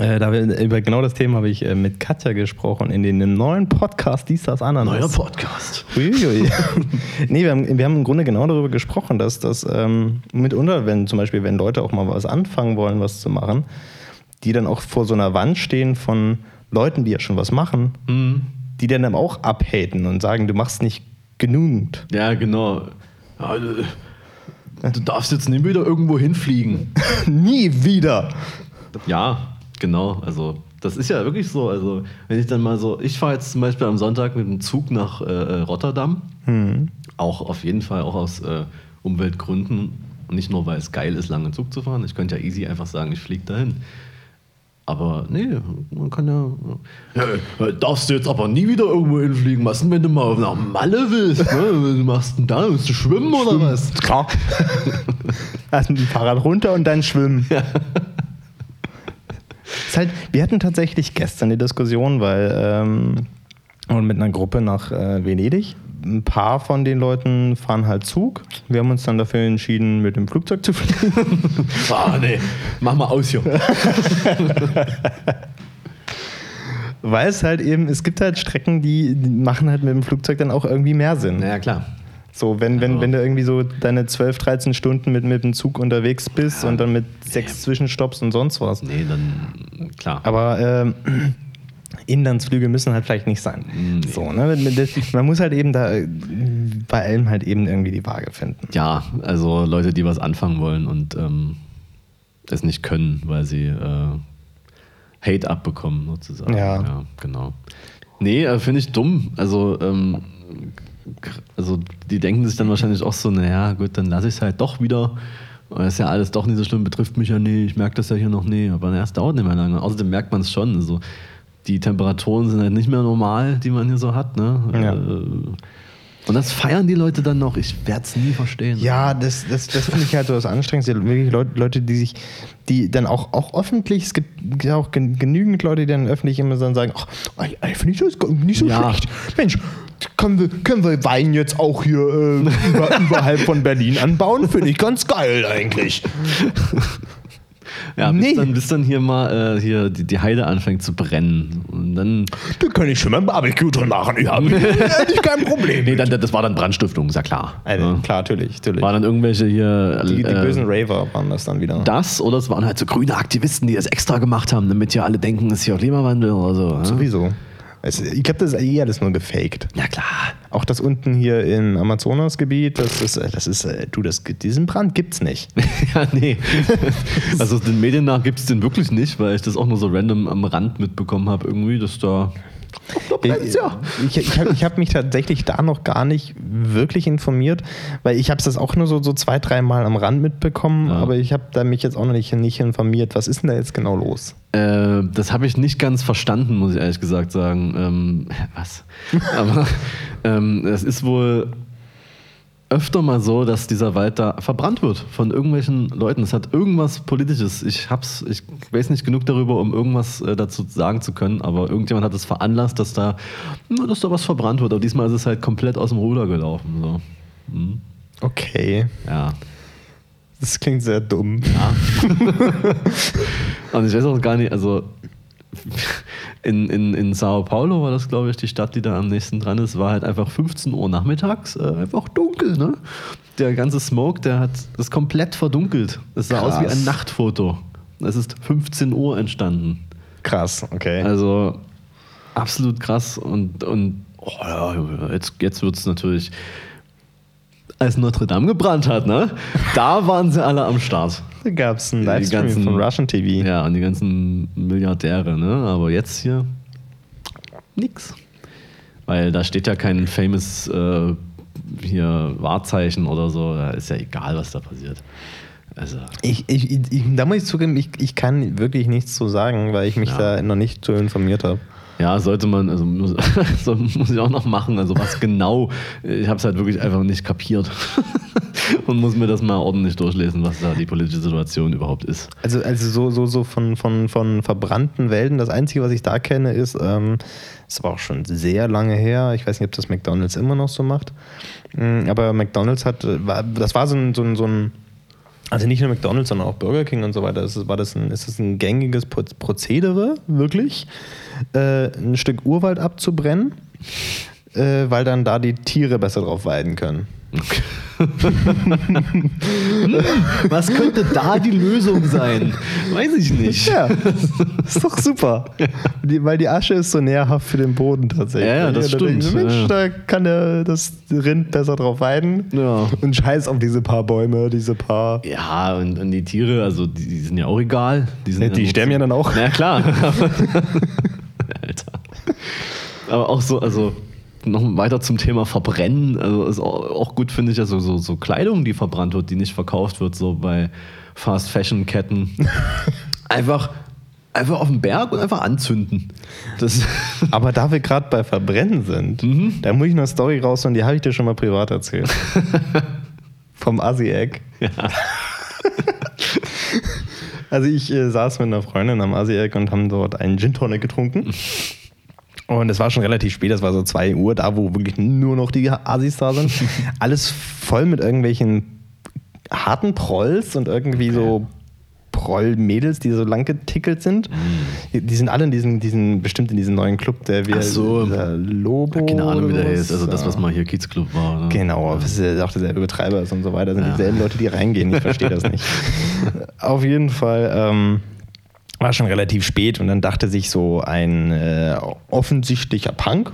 Äh, da wir, über genau das Thema habe ich äh, mit Katja gesprochen in den im neuen Podcast Dies, das, Ananas. Neuer Podcast. Uiuiui. nee, wir haben, wir haben im Grunde genau darüber gesprochen, dass das ähm, mitunter, wenn zum Beispiel, wenn Leute auch mal was anfangen wollen, was zu machen, die dann auch vor so einer Wand stehen von Leuten, die ja schon was machen, die dann aber auch abhaten und sagen, du machst nicht genügend. Ja, genau. Äh, Du darfst jetzt nicht wieder irgendwo hinfliegen. Nie wieder. Ja, genau. Also das ist ja wirklich so. Also wenn ich dann mal so, ich fahre jetzt zum Beispiel am Sonntag mit dem Zug nach äh, Rotterdam. Auch auf jeden Fall auch aus äh, Umweltgründen. Und nicht nur, weil es geil ist, lange Zug zu fahren. Ich könnte ja easy einfach sagen, ich fliege dahin. Aber nee, man kann ja, ja. äh, Darfst du jetzt aber nie wieder irgendwo hinfliegen. Was denn, wenn du mal nach Malle willst? Ne? Was machst du denn da? Willst du schwimmen oder was? Klar. Erst mit dem Fahrrad runter und dann schwimmen. Ist halt, wir hatten tatsächlich gestern die Diskussion, weil ähm, und mit einer Gruppe nach äh, Venedig. Ein paar von den Leuten fahren halt Zug. Wir haben uns dann dafür entschieden, mit dem Flugzeug zu fliegen. Ah, nee. Mach mal aus hier. Weil es halt eben, es gibt halt Strecken, die, die machen halt mit dem Flugzeug dann auch irgendwie mehr Sinn. Naja, klar. So, wenn, wenn, wenn du irgendwie so deine 12, 13 Stunden mit, mit dem Zug unterwegs bist und dann mit sechs Zwischenstopps und sonst was. Nee, dann klar. Aber ähm, Inlandsflüge müssen halt vielleicht nicht sein. Nee. So, ne? Man muss halt eben da äh, bei allem halt eben irgendwie die Waage finden. Ja, also Leute, die was anfangen wollen und ähm, es nicht können, weil sie äh, Hate abbekommen, sozusagen. Ja. genau. Nee, äh, finde ich dumm. Also, ähm, also die denken sich dann wahrscheinlich auch so, naja, gut, dann lasse ich es halt doch wieder. Das ist ja alles doch nicht so schlimm, betrifft mich ja nie, ich merke das ja hier noch nie. Aber naja, es dauert nicht mehr lange. Außerdem merkt man es schon. Also, die Temperaturen sind halt nicht mehr normal, die man hier so hat. Ne? Ja. Äh, und das feiern die Leute dann noch. Ich werde es nie verstehen. Ja, das, das, das finde ich halt so das Anstrengendste. Wirklich Leute, Leute, die sich, die dann auch, auch öffentlich, es gibt auch gen- genügend Leute, die dann öffentlich immer so sagen, ach, finde ich das nicht so Ja. schlecht. Mensch, können wir, können wir Wein jetzt auch hier äh, über, überhalb von Berlin anbauen? Finde ich ganz geil eigentlich. Ja, bis, Nee. dann, bis dann hier mal äh, hier die, die Heide anfängt zu brennen. Und dann. Da kann ich schon mal ein Barbecue drin machen. Ich habe eigentlich kein Problem. Nee, dann, das war dann Brandstiftung, ist ja klar. Also, ja. Klar, natürlich. natürlich. War dann irgendwelche hier. Die, die äh, bösen Raver waren das dann wieder. das oder es waren halt so grüne Aktivisten, die das extra gemacht haben, damit ja alle denken, es ist hier Klimawandel oder so. Ja, Sowieso. Es, ich habe das eh alles nur gefaked. ja klar. Auch das unten hier im Amazonasgebiet, das ist, das ist, äh, du, das, diesen Brand gibt's nicht. ja, nee. also den Medien nach gibt es den wirklich nicht, weil ich das auch nur so random am Rand mitbekommen habe, irgendwie, dass da. Ich, ich habe hab mich tatsächlich da noch gar nicht wirklich informiert, weil ich habe das auch nur so, so zwei, drei Mal am Rand mitbekommen, Ja. aber ich habe da mich jetzt auch noch nicht, nicht informiert. Was ist denn da jetzt genau los? Äh, das habe ich nicht ganz verstanden, muss ich ehrlich gesagt sagen. Ähm, was? Aber ähm, es ist wohl öfter mal so, dass dieser Wald da verbrannt wird von irgendwelchen Leuten. Es hat irgendwas Politisches. Ich hab's, ich weiß nicht genug darüber, um irgendwas äh, dazu sagen zu können, aber irgendjemand hat es veranlasst, dass da, dass da was verbrannt wird. Aber diesmal ist es halt komplett aus dem Ruder gelaufen. So. Hm. Okay, Ja. das klingt sehr dumm. Ja. Und ich weiß auch gar nicht, also in, in, in Sao Paulo war das, glaube ich, die Stadt, die da am nächsten dran ist, war halt einfach 15 Uhr nachmittags, äh, einfach dunkel, ne? Der ganze Smoke, der hat das komplett verdunkelt. Es sah aus wie Krass. ein Nachtfoto. Es ist 15 Uhr entstanden. Krass, okay. Also absolut krass und, und oh ja, jetzt, jetzt wird es natürlich, als Notre Dame gebrannt hat, ne? Da waren sie alle am Start. Da gab es einen Livestream ganzen- von Russian TV. Ja, und die ganzen Milliardäre, ne? Aber jetzt hier nix. Weil da steht ja kein famous äh, hier Wahrzeichen oder so. Da ist ja egal, was da passiert. Also, Ich, ich, ich, da muss ich zugeben, ich, ich kann wirklich nichts zu sagen, weil ich mich Ja. da noch nicht so informiert habe. Ja, sollte man, also muss, so muss ich auch noch machen. Also was genau, ich habe es halt wirklich einfach nicht kapiert. Und muss mir das mal ordentlich durchlesen, was da die politische Situation überhaupt ist. Also, also so, so, so von, von, von verbrannten Wäldern, das Einzige, was ich da kenne, ist, ähm, das war auch schon sehr lange her, ich weiß nicht, ob das McDonalds immer noch so macht, Mm, aber McDonalds hat, das war so ein, so ein, so ein also nicht nur McDonalds, sondern auch Burger King und so weiter. Ist, das- war das ein, ist das ein gängiges Pro- Prozedere, wirklich, äh, ein Stück Urwald abzubrennen, äh, weil dann da die Tiere besser drauf weiden können. Was könnte da die Lösung sein? Weiß ich nicht. Ja, ist doch super. Die, weil die Asche ist so nährhaft für den Boden tatsächlich. Ja, ja, das da denken stimmt, sie, Mensch, ja. da kann der, das Rind besser drauf weiden. Ja. Und scheiß auf diese paar Bäume, diese paar. Ja, und, und die Tiere, also die, die sind ja auch egal. Die, sind Ja, die sterben ja dann auch. Na ja, klar. Alter. Aber auch so, also noch weiter zum Thema Verbrennen. Also ist auch, auch gut, finde ich, also so, so Kleidung, die verbrannt wird, die nicht verkauft wird, so bei Fast Fashion Ketten. einfach, einfach auf den Berg und einfach anzünden. Das, Aber da wir gerade bei Verbrennen sind, Mhm. da muss ich eine Story raus und die habe ich dir schon mal privat erzählt. Vom Assi-Eck. Also ich äh, saß mit einer Freundin am Assi-Eck und haben dort einen Gin Tonic getrunken. Und es war schon relativ spät, es war so 2 Uhr, da wo wirklich nur noch die Assis da sind. Alles voll mit irgendwelchen harten Prolls und irgendwie so Proll-Mädels, die so lang getickelt sind. Die, die sind alle in diesem, diesen, bestimmt in diesem neuen Club, der wir so. Lobo. keine Ahnung, wie der heißt. Also das, was mal hier Kiezclub war. Ne? Genau, das ist auch derselbe Betreiber ist und so weiter. Das sind Ja. dieselben Leute, die reingehen. Ich verstehe das nicht. Auf jeden Fall ähm, war schon relativ spät und dann dachte sich so ein äh, offensichtlicher Punk,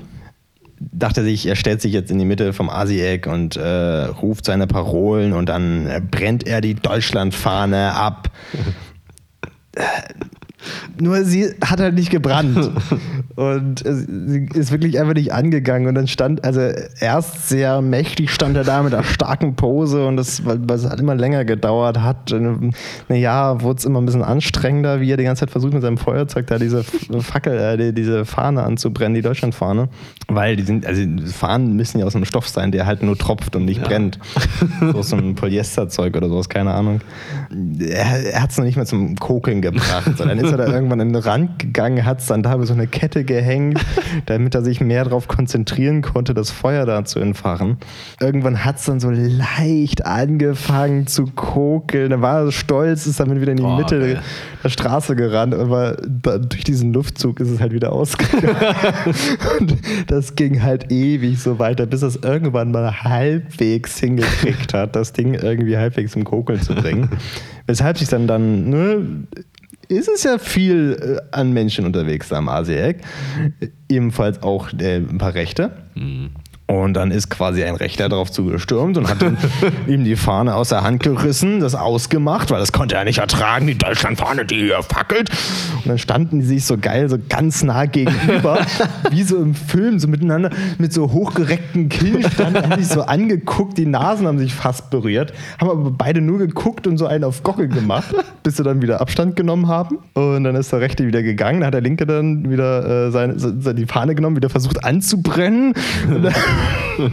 dachte sich, er stellt sich jetzt in die Mitte vom Asi-Eck und äh, ruft seine Parolen und dann brennt er die Deutschlandfahne ab. Nur sie hat halt nicht gebrannt. Und äh, sie ist wirklich einfach nicht angegangen. Und dann stand, also erst sehr mächtig stand er da mit einer starken Pose und das, es halt immer länger gedauert hat. Naja, wurde es immer ein bisschen anstrengender, wie er die ganze Zeit versucht mit seinem Feuerzeug da diese Fackel, äh, die, diese Fahne anzubrennen, die Deutschlandfahne. Weil die sind, also Fahnen müssen ja aus einem Stoff sein, der halt nur tropft und nicht brennt. So aus so ein Polyesterzeug oder sowas, keine Ahnung. Er, er hat es noch nicht mehr zum Kokeln gebracht, sondern ist er da irgendwann an den Rand gegangen, hat es dann da über so eine Kette gehängt, damit er sich mehr darauf konzentrieren konnte, das Feuer da zu entfachen. Irgendwann hat es dann so leicht angefangen zu kokeln. Da war er stolz, ist damit wieder in die Boah, Mitte geil. der Straße gerannt, aber da, durch diesen Luftzug ist es halt wieder ausgegangen. und das ging halt ewig so weiter, bis es irgendwann mal halbwegs hingekriegt hat, das Ding irgendwie halbwegs zum Kokeln zu bringen. Weshalb sich dann dann, ne, ist es ja viel äh, an Menschen unterwegs am Asieck. Ebenfalls auch äh, ein paar Rechte. Und dann ist quasi ein Rechter darauf zugestürmt und hat ihm- die Fahne aus der Hand gerissen, das ausgemacht, weil das konnte er nicht ertragen, die Deutschlandfahne, die hier fackelt. Und dann standen die sich so geil, so ganz nah gegenüber, wie so im Film, so miteinander, mit so hochgereckten Kinnstanden, haben sich so angeguckt, die Nasen haben sich fast berührt, haben aber beide nur geguckt und so einen auf Gockel gemacht, bis sie dann wieder Abstand genommen haben. Und dann ist der Rechte wieder gegangen, dann hat der Linke dann wieder äh, seine, se- die Fahne genommen, wieder versucht anzubrennen. Und, dann,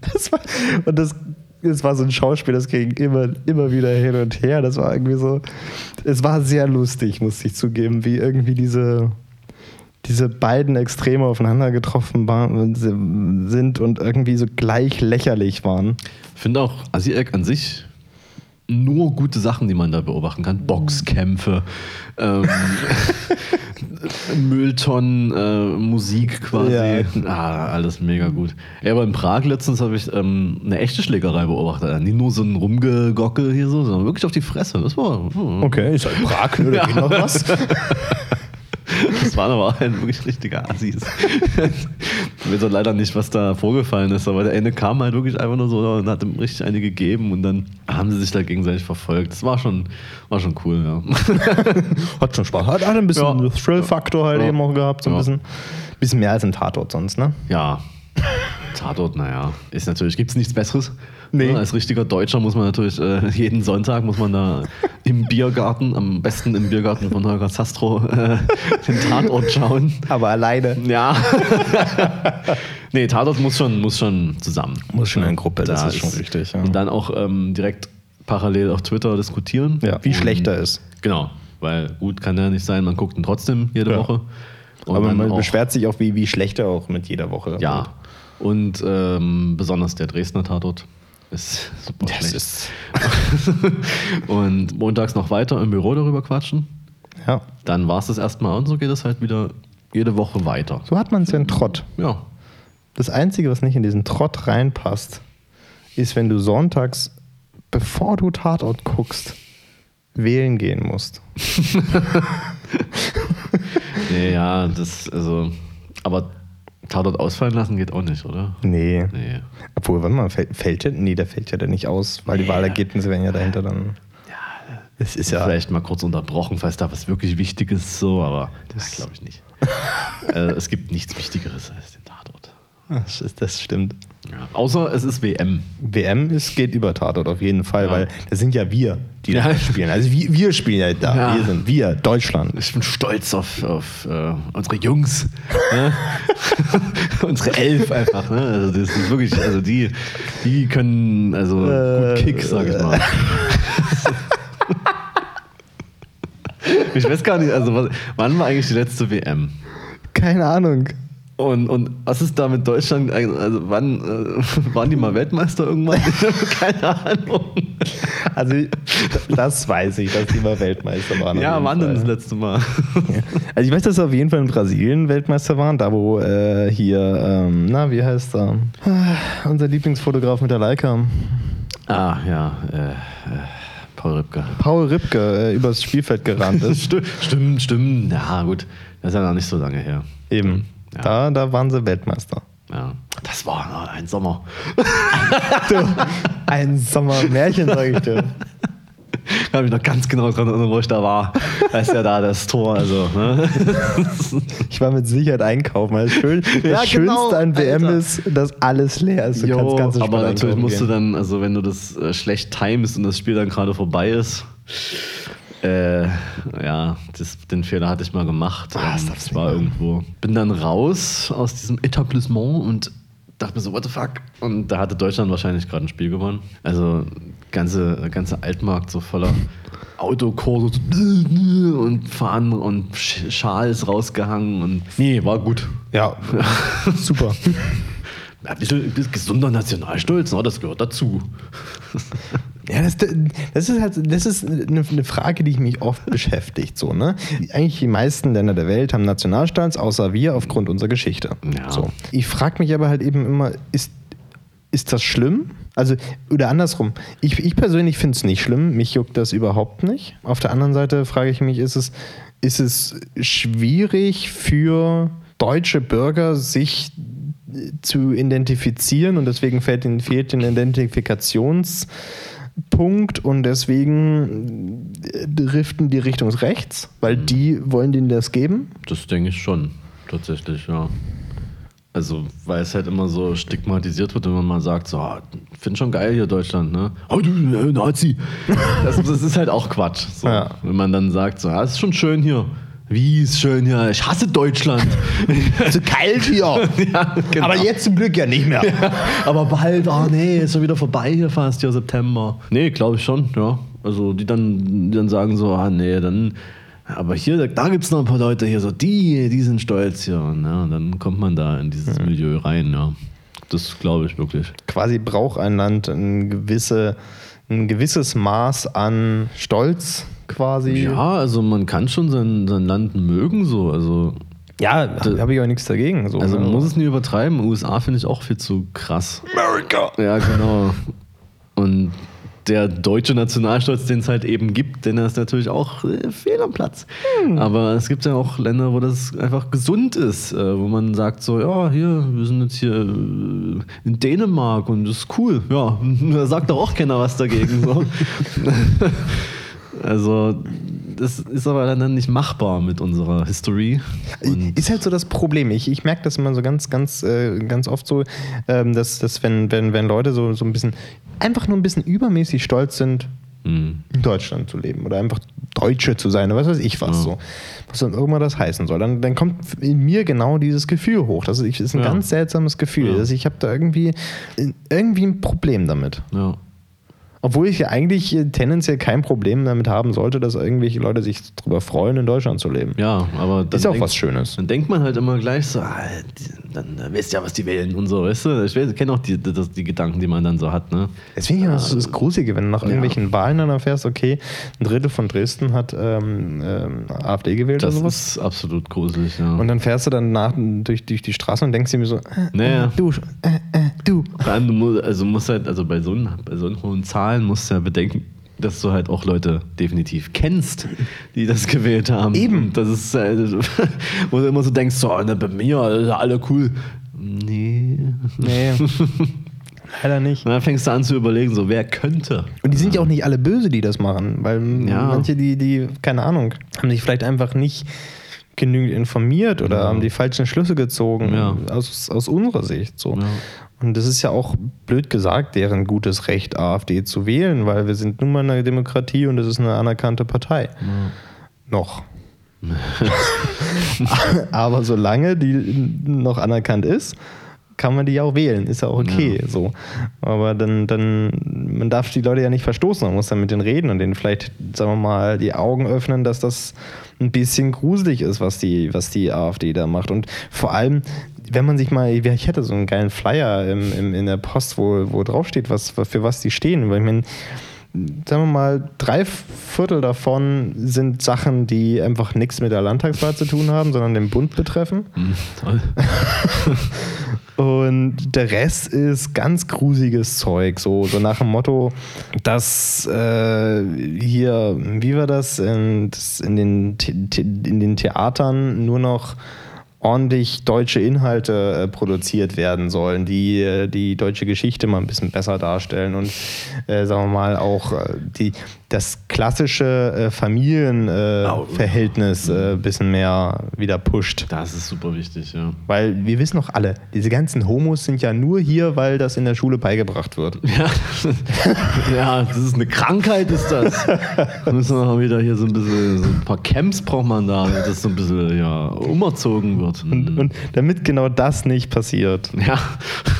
das war, und das, das war so ein Schauspiel, das ging immer, immer wieder hin und her. Das war irgendwie so, es war sehr lustig, muss ich zugeben, wie irgendwie diese, diese beiden Extreme aufeinander getroffen waren, sind und irgendwie so gleich lächerlich waren. Ich finde auch Asiek an sich nur gute Sachen, die man da beobachten kann. Boxkämpfe, ähm, Mülltonnen, äh, Musik quasi. Ja. Ah, alles mega gut. Ja, aber in Prag letztens habe ich ähm, eine echte Schlägerei beobachtet. Nicht nur so ein Rumgegockel hier so, sondern wirklich auf die Fresse. Das war. hm. Okay, ist halt Prag, ne? Da geht noch was. Das waren aber halt wirklich richtige Assis. Ich weiß auch leider nicht, was da vorgefallen ist, aber der eine kam halt wirklich einfach nur so und hat ihm richtig eine gegeben und dann haben sie sich da gegenseitig verfolgt. Das war schon, war schon cool, ja. Hat schon Spaß. Hat, hat ein bisschen Ja. Thrill-Faktor halt Ja. eben auch gehabt, so ein bisschen. Bisschen mehr als ein Tatort sonst, ne? Ja, Tatort, naja, ist natürlich, gibt es nichts Besseres. Nee. Ja, als richtiger Deutscher muss man natürlich äh, jeden Sonntag muss man da im Biergarten, am besten im Biergarten von Holger Sastro, äh, den Tatort schauen. Aber alleine. Ja. nee, Tatort muss schon, muss schon zusammen. Muss schon in Gruppe, das Da ist schon richtig, ja. Und dann auch ähm, direkt parallel auf Twitter diskutieren. Ja, wie Und- schlecht er ist. Genau, weil gut kann ja nicht sein, man guckt ihn trotzdem jede Ja. Woche. Und Aber man auch- beschwert sich auch, wie, wie schlecht er auch mit jeder Woche Ja. wird. Und ähm, besonders der Dresdner Tatort ist super Das schlecht. ist. und montags noch weiter im Büro darüber quatschen. Ja. Dann war es das erstmal und so geht es halt wieder jede Woche weiter. So hat man es ja in Trott. Ja. Das Einzige, was nicht in diesen Trott reinpasst, ist, wenn du sonntags, bevor du Tatort guckst, wählen gehen musst. Ja, das, also, aber Tatort ausfallen lassen geht auch nicht, oder? Nee. Nee. Obwohl, warte mal, fällt, der? Nee, der fällt ja dann nicht aus, weil die Nee. Wahlergebnisse werden ja dahinter dann. Es ist ja. Vielleicht mal kurz unterbrochen, falls da was wirklich Wichtiges so, aber das glaube ich nicht. äh, es gibt nichts Wichtigeres als den Tatort. Das, ist, das stimmt. Ja. Außer es ist WM. WM ist, geht über Tatort auf jeden Fall, Ja. weil das sind ja wir, die Ja. da spielen. Also wir, wir spielen ja da. Ja. Wir sind wir, Deutschland. Ich bin stolz auf, auf äh, unsere Jungs. ne? unsere Elf einfach. Ne? Also das ist wirklich, also die, die können also Äh, gut Kick, sag ich mal. ich weiß gar nicht, also was, wann war eigentlich die letzte WM? Keine Ahnung. Und, und was ist da mit Deutschland? Also wann äh, waren die mal Weltmeister irgendwann? Keine Ahnung. Also das weiß ich, dass die mal Weltmeister waren. Ja, wann denn das letzte Mal? Also ich weiß, dass sie auf jeden Fall in Brasilien Weltmeister waren, da wo äh, hier, ähm, na, wie heißt er? Ah, Unser Lieblingsfotograf mit der Leica. Ah, ja, äh, äh, Paul Ripke. Paul Ripke äh, übers Spielfeld gerannt ist. Stimmt, stimmt, stimmt. Ja, gut. Das ist ja noch nicht so lange her. Eben. Ja. Da, da waren sie Weltmeister. Ja. Das war noch ein Sommer. Ein Sommermärchen, sag ich dir. Ich kann mich noch ganz genau dran erinnern, wo ich da war. Da ist ja da das Tor. Also, ne? Ich war mit Sicherheit einkaufen. Das, Schön, das Ja, Schönste genau, an WM Alter. ist, dass alles leer ist. Du Jo, kannst ganz aber entspannt natürlich musst du gehen. dann, also wenn du das äh, schlecht timest und das Spiel dann gerade vorbei ist, äh, ja, das, den Fehler hatte ich mal gemacht. Ah, das Ähm, darfst ich war irgendwo, bin dann raus aus diesem Etablissement und dachte mir so, what the fuck? Und da hatte Deutschland wahrscheinlich gerade ein Spiel gewonnen. Also ganze, ganze Altmarkt so voller Autokurse und fahren und Sch- Schals rausgehangen und nee, war gut. Ja, super. Ja, Ein bisschen, ein bisschen gesunder Nationalstolz, ne? das gehört dazu. Ja, das, das ist halt, das ist eine, Frage, die ich mich oft beschäftigt. So, ne? Eigentlich die meisten Länder der Welt haben Nationalstolz, außer wir aufgrund unserer Geschichte. Ja. So. Ich frage mich aber halt eben immer, ist, ist das schlimm? Also, oder andersrum, ich, ich persönlich finde es nicht schlimm, mich juckt das überhaupt nicht. Auf der anderen Seite frage ich mich, ist es, ist es schwierig für deutsche Bürger, sich zu identifizieren und deswegen fehlt ihnen, fehlt den Identifikations- Punkt und deswegen äh, driften die Richtung rechts, weil die wollen denen das geben. Das denke ich schon, tatsächlich, ja. Also, weil es halt immer so stigmatisiert wird, wenn man mal sagt, so, ah, find schon geil hier Deutschland, ne? Oh, du äh, Nazi. Das, das ist halt auch Quatsch. So. Ja. Wenn man dann sagt, so, ah, es ist schon schön hier. Wie ist schön hier? Ich hasse Deutschland. Also kalt hier. ja, genau. Aber jetzt zum Glück ja nicht mehr. Aber bald, ah nee, ist schon wieder vorbei hier fast, ja, September. Nee, glaube ich schon, ja. Also die dann, die dann sagen so, ah nee, dann, aber hier, da gibt es noch ein paar Leute hier, so die, die sind stolz hier. Und, ja, und dann kommt man da in dieses Milieu rein, ja. Das glaube ich wirklich. Quasi braucht ein Land eine gewisse ein gewisses Maß an Stolz quasi. Ja, also man kann schon sein, sein Land mögen, so. Also, Ja, da habe ich auch nichts dagegen. So, also ne? man muss es nie übertreiben. USA finde ich auch viel zu krass. America! Ja, genau. Und der deutsche Nationalstolz, den es halt eben gibt, denn er ist natürlich auch äh, fehl am Platz. Aber es gibt ja auch Länder, wo das einfach gesund ist, äh, wo man sagt so, ja, hier, wir sind jetzt hier äh, in Dänemark und das ist cool. Ja, da sagt doch auch keiner was dagegen. So. also das ist aber dann nicht machbar mit unserer History. Und Ist halt so das Problem. Ich, ich merke das immer so ganz, ganz, äh, ganz oft so, ähm, dass, dass wenn, wenn, wenn Leute so, so ein bisschen, einfach nur ein bisschen übermäßig stolz sind, mh, in Deutschland zu leben oder einfach Deutsche zu sein oder was weiß ich was so. Was dann irgendwann das heißen soll. Dann, dann kommt in mir genau dieses Gefühl hoch. Das ist, ist ein Ja. ganz seltsames Gefühl. Ja. Dass ich habe da irgendwie, irgendwie ein Problem damit. ja. Obwohl ich ja eigentlich äh, tendenziell kein Problem damit haben sollte, dass irgendwelche Leute sich darüber freuen, in Deutschland zu leben. Ja, aber dann ist auch denk- was Schönes. Dann denkt man halt immer gleich so, ah, dann äh, weißt ja, was die wählen und so, weißt du? Ich kenne auch die, das, die Gedanken, die man dann so hat, ne? Deswegen ja, das ist das Gruselige, wenn du nach Ja. irgendwelchen Wahlen dann erfährst, okay, ein Drittel von Dresden hat ähm, ähm, AfD gewählt Das oder sowas. ist absolut gruselig, ja. Und dann fährst du dann nach, durch, durch die Straße und denkst dir mir so, äh, Naja. du, äh, äh, du. Vor allem, du musst, also musst halt, also bei so, einen- bei so hohen Zahlen musst du ja bedenken, dass du halt auch Leute definitiv kennst, die das gewählt haben. Eben. Das ist, äh, wo du immer so denkst, so, ne, bei mir, alle cool. Nee. Nee, leider nicht. Und dann fängst du an zu überlegen, so, wer könnte? Und die sind ja auch nicht alle böse, die das machen, weil Ja. manche, die, die, keine Ahnung, haben sich vielleicht einfach nicht genügend informiert oder haben die falschen Schlüsse gezogen Ja. aus, aus unserer Sicht. So. Ja. Und das ist ja auch blöd gesagt, deren gutes Recht, AfD zu wählen, weil wir sind nun mal eine Demokratie und das ist eine anerkannte Partei. Noch. Aber solange die noch anerkannt ist, kann man die ja auch wählen. Ist ja auch okay. So. Aber dann, dann, man darf die Leute ja nicht verstoßen. Man muss dann mit denen reden und denen vielleicht, sagen wir mal, die Augen öffnen, dass das ein bisschen gruselig ist, was die, was die AfD da macht. Und vor allem, wenn man sich mal, ich hätte so einen geilen Flyer im, im, in der Post, wo, wo draufsteht, was, für was die stehen. Weil ich meine, sagen wir mal, drei Viertel davon sind Sachen, die einfach nichts mit der Landtagswahl zu tun haben, sondern den Bund betreffen. Hm, toll. Und der Rest ist ganz grusiges Zeug, so, so nach dem Motto, dass äh, hier, wie war das, in, in, den, in den Theatern nur noch ordentlich deutsche Inhalte äh, produziert werden sollen, die äh, die deutsche Geschichte mal ein bisschen besser darstellen und äh, sagen wir mal auch äh, die, das klassische Familienverhältnis äh, ein bisschen mehr wieder pusht. Das ist super wichtig, ja. Weil wir wissen doch alle, diese ganzen Homos sind ja nur hier, weil das in der Schule beigebracht wird. Ja, ja das ist eine Krankheit, ist das. Da müssen wir mal wieder hier so ein bisschen, so ein paar Camps braucht man da, damit das so ein bisschen ja, umerzogen wird. Und, und damit genau das nicht passiert, ja.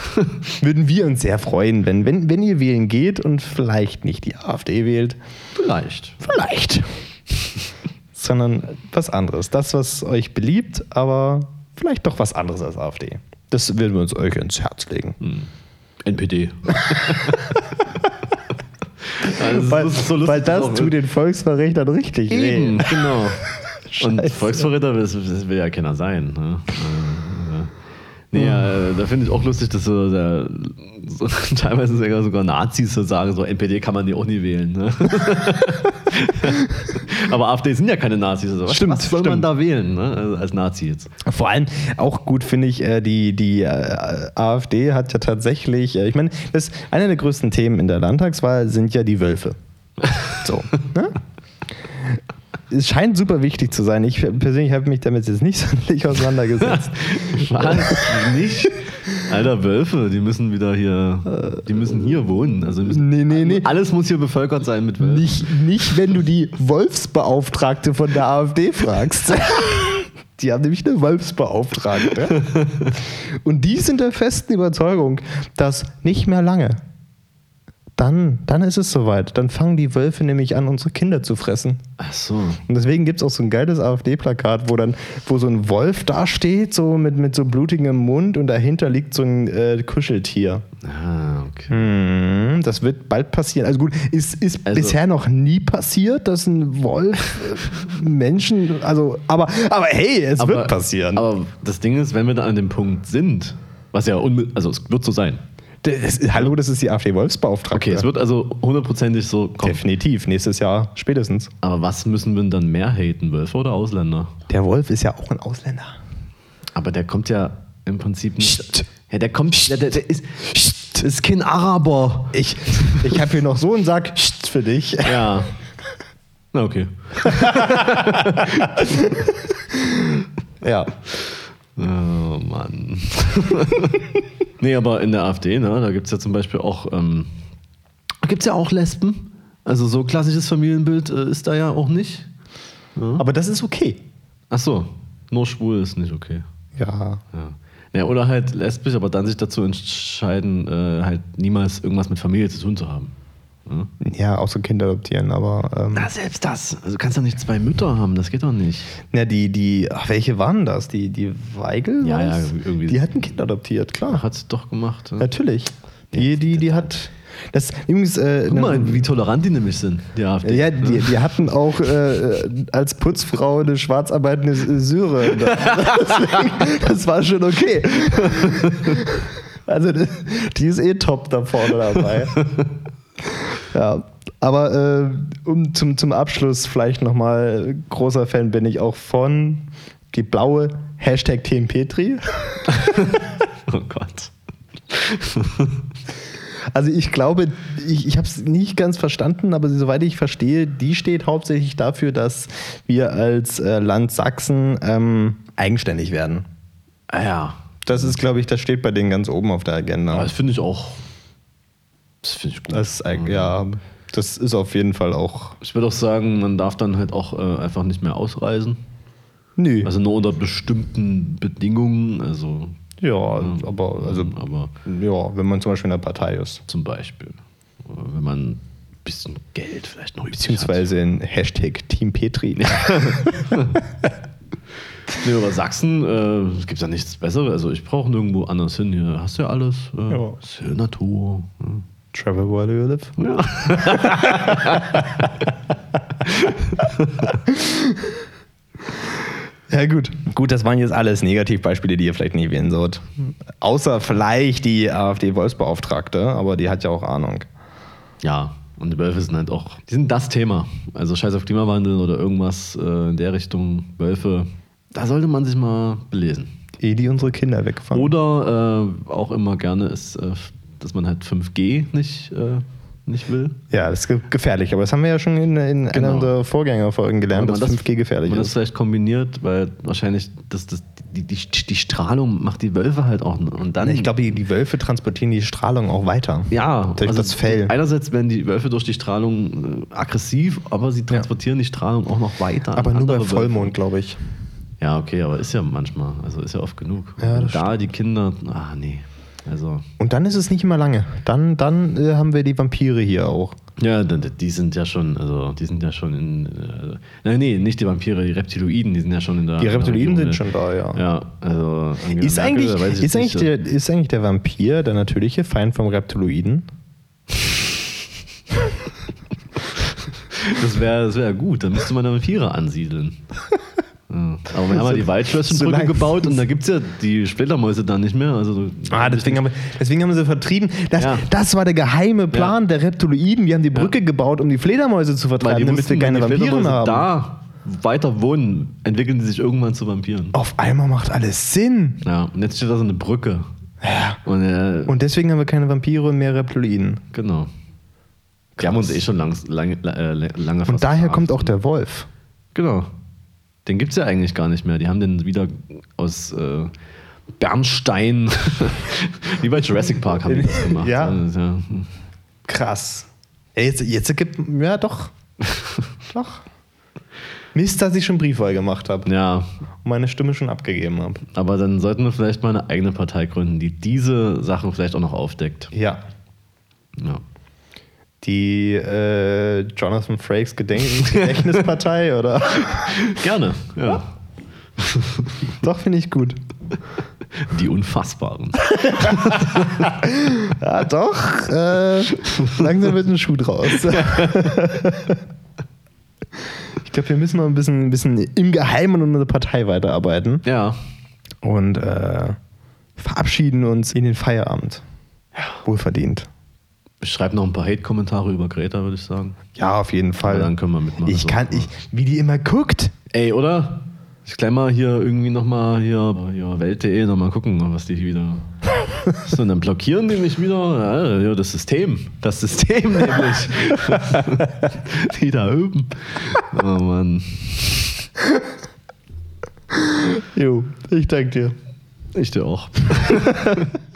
würden wir uns sehr freuen, wenn, wenn, wenn ihr wählen geht und vielleicht nicht die AfD wählt. Vielleicht. Vielleicht. Sondern was anderes. Das, was euch beliebt, aber vielleicht doch was anderes als AfD. Das würden wir uns euch ins Herz legen. NPD. Also, Weil, so weil das tut den Volksverrechnern richtig Eben, weh. genau. Und. Volksverräter, das, das will ja keiner sein. Ne? Nee, ja, äh, da finde ich auch lustig, dass so, der, so teilweise sogar, sogar Nazis so sagen, so NPD kann man die auch nie wählen. Ne? Aber AfD sind ja keine Nazis. Also was, Stimmt, was soll man stimmt. da wählen ne? also als Nazi jetzt? Vor allem auch gut finde ich, äh, die, die äh, AfD hat ja tatsächlich, ich meine, das eine der größten Themen in der Landtagswahl sind ja die Wölfe. So. ne? Es scheint super wichtig zu sein. Ich persönlich habe mich damit jetzt nicht sonderlich auseinandergesetzt. Was? Nicht? Alter, Wölfe, die müssen wieder hier, die müssen hier wohnen. Also müssen, Nee, nee, nee. Alles muss hier bevölkert sein mit Wölfen. Nicht, nicht, wenn du die Wolfsbeauftragte von der AfD fragst. Die haben nämlich eine Wolfsbeauftragte. Und die sind der festen Überzeugung, dass nicht mehr lange dann, dann ist es soweit. Dann fangen die Wölfe nämlich an, unsere Kinder zu fressen. Ach so. Und deswegen gibt es auch so ein geiles AfD-Plakat, wo dann, wo so ein Wolf dasteht, so mit, mit so blutigem Mund und dahinter liegt so ein äh, Kuscheltier. Ah, okay. Hm, das wird bald passieren. Also gut, ist, ist Also- bisher noch nie passiert, dass ein Wolf äh, Menschen, also, aber, aber hey, es wird passieren. Aber das Ding ist, wenn wir da an dem Punkt sind, was ja also es wird so sein. Das, hallo, das ist die AfD-Wolfsbeauftragte. Okay, es wird also hundertprozentig so kommen. Definitiv, nächstes Jahr spätestens. Aber was müssen wir denn dann mehr haten, Wölfe oder Ausländer? Der Wolf ist ja auch ein Ausländer. Aber der kommt ja im Prinzip nicht. Psst. Ja, der kommt. Der, der, der ist, das ist kein Araber. Ich, ich habe hier noch so einen Sack Psst für dich. Ja. Na, okay. Ja. Oh Mann. nee, aber in der AfD, ne, da gibt es ja zum Beispiel auch. Ähm, gibt es ja auch Lesben. Also so klassisches Familienbild äh, ist da ja auch nicht. Aber das ist okay. Ach so, nur schwul ist nicht okay. Ja. Ja. ja oder halt lesbisch, aber dann sich dazu entscheiden, äh, halt niemals irgendwas mit Familie zu tun zu haben. Ja? Ja, auch so Kinder adoptieren, aber. Ähm, Na, selbst das. Also du kannst doch nicht zwei Mütter haben, das geht doch nicht. ja, die, die, ach, welche waren das? Die, die Weigel? Ja, ja, irgendwie- Die hat ein Kind adoptiert, klar. Hat sie doch gemacht. Ja. Natürlich. Die, die, die hat. Das übrigens. Äh, Guck mal, wie tolerant die nämlich sind, die AfD. Ja, die, die hatten auch äh, als Putzfrau eine schwarzarbeitende Syre. Deswegen, das war schon okay. Also die- die ist eh top da vorne dabei. Ja, aber äh, um zum, zum Abschluss vielleicht nochmal, großer Fan bin ich auch von die blaue Hashtag Team Petri. Oh Gott. Also ich glaube, ich, ich habe es nicht ganz verstanden, aber soweit ich verstehe, die steht hauptsächlich dafür, dass wir als äh, Land Sachsen ähm, eigenständig werden. Ah ja. Das ist, glaube ich, das steht bei denen ganz oben auf der Agenda. das finde ich auch. Das finde ich gut. Das ist, eig- ja, das ist auf jeden Fall auch. Ich würde auch sagen, man darf dann halt auch äh, einfach nicht mehr ausreisen. Nö. Also nur unter bestimmten Bedingungen. Also, ja, aber also aber ja, wenn man zum Beispiel in der Partei ist. zum Beispiel, äh, wenn man ein bisschen Geld vielleicht noch. Beziehungsweise in Hashtag Team Petri. Nee, aber Sachsen äh, gibt es ja nichts Besseres. Also ich brauche nirgendwo anders hin. Hier hast du ja alles. Äh, Ja. Ist hier Natur. Travel while you live. Ja. Ja, gut. Gut, das waren jetzt alles Negativbeispiele, die ihr vielleicht nicht wählen sollt. Außer vielleicht die AfD-Wolfsbeauftragte, aber die hat ja auch Ahnung. ja, und die Wölfe sind halt auch, die sind das Thema. Also Scheiß auf Klimawandel oder irgendwas äh, in der Richtung. Wölfe, da sollte man sich mal belesen. Ehe die unsere Kinder wegfangen. Oder äh, auch immer gerne ist, äh, dass man halt 5G nicht, äh, nicht will. Ja, das ist ge- gefährlich, aber das haben wir ja schon in, in einer Genau. unserer Vorgängerfolgen gelernt, dass man 5G gefährlich wenn man das ist. vielleicht kombiniert, weil wahrscheinlich das, das, die, die, die Strahlung macht die Wölfe halt auch. Und dann, Ich glaube, die, die Wölfe transportieren die Strahlung auch weiter. ja, durch das Fell. Einerseits werden die Wölfe durch die Strahlung äh, aggressiv, aber sie transportieren die Strahlung auch noch weiter. Aber nur bei. Vollmond, glaube ich. Ja, okay, aber ist ja manchmal, also ist ja oft genug. Ja, das da die Kinder, ah nee, also Und dann ist es nicht mehr lange. Dann, dann äh, haben wir die Vampire hier auch. ja, die sind ja schon, also die sind ja schon in, äh, nein, nee, nicht die Vampire, die Reptiloiden, die sind ja schon in der. Die Reptiloiden sind schon da, ja. Ja, also Ist, Merkel, eigentlich, ist, eigentlich der, ist eigentlich der Vampir der natürliche Feind vom Reptiloiden? Das wäre das wär gut, dann müsste man da Vampire ansiedeln. Ja. Aber wir haben ja die Waldschlössenbrücke Solange- gebaut und da gibt es ja die Splittermäuse dann nicht mehr. Also, Ah, deswegen haben, wir, deswegen haben wir sie vertrieben. Das, Ja. das war der geheime Plan der Reptiloiden. Die haben die Brücke gebaut, um die Fledermäuse zu vertreiben, damit wir keine Vampire mehr haben. da weiter wohnen, entwickeln die sich irgendwann zu Vampiren. Auf einmal macht alles Sinn. Ja, und jetzt steht da so eine Brücke. Ja. Und, äh, Und deswegen haben wir keine Vampire und mehr Reptiloiden. genau. Die haben uns eh schon lang, lange, äh, lange Und daher kommt auch der Wolf. Genau. Den gibt es ja eigentlich gar nicht mehr. Die haben den wieder aus äh, Bernstein, wie bei Jurassic Park haben die das gemacht. Ja. Also, ja. Krass. Ja, jetzt, jetzt gibt ja doch. doch. Mist, dass ich schon Briefwahl gemacht habe ja, und meine Stimme schon abgegeben habe. aber dann sollten wir vielleicht mal eine eigene Partei gründen, die diese Sachen vielleicht auch noch aufdeckt. Ja. Ja. Die äh, Jonathan Frakes Gedenk Gedächtnispartei oder? Gerne, ja. Doch, finde ich gut. Die Unfassbaren. Ja, doch. Äh, langsam wird ein Schuh draus. ich glaube, wir müssen noch ein bisschen, ein bisschen im Geheimen an unserer Partei weiterarbeiten Ja. und äh, verabschieden uns in den Feierabend. Wohlverdient. Ich schreibe noch ein paar Hate-Kommentare über Greta, würde ich sagen. Ja, auf jeden Fall. Aber dann können wir mitmachen. ich So. kann, ich, wie die immer guckt. Ey, oder? Ich gleich mal hier irgendwie nochmal hier, hier Welt.de nochmal gucken, was die wieder. so, und dann blockieren die mich wieder. Ja, ja, das System. Das System nämlich. die da oben. Oh Mann. Jo, ich danke dir. Ich dir auch.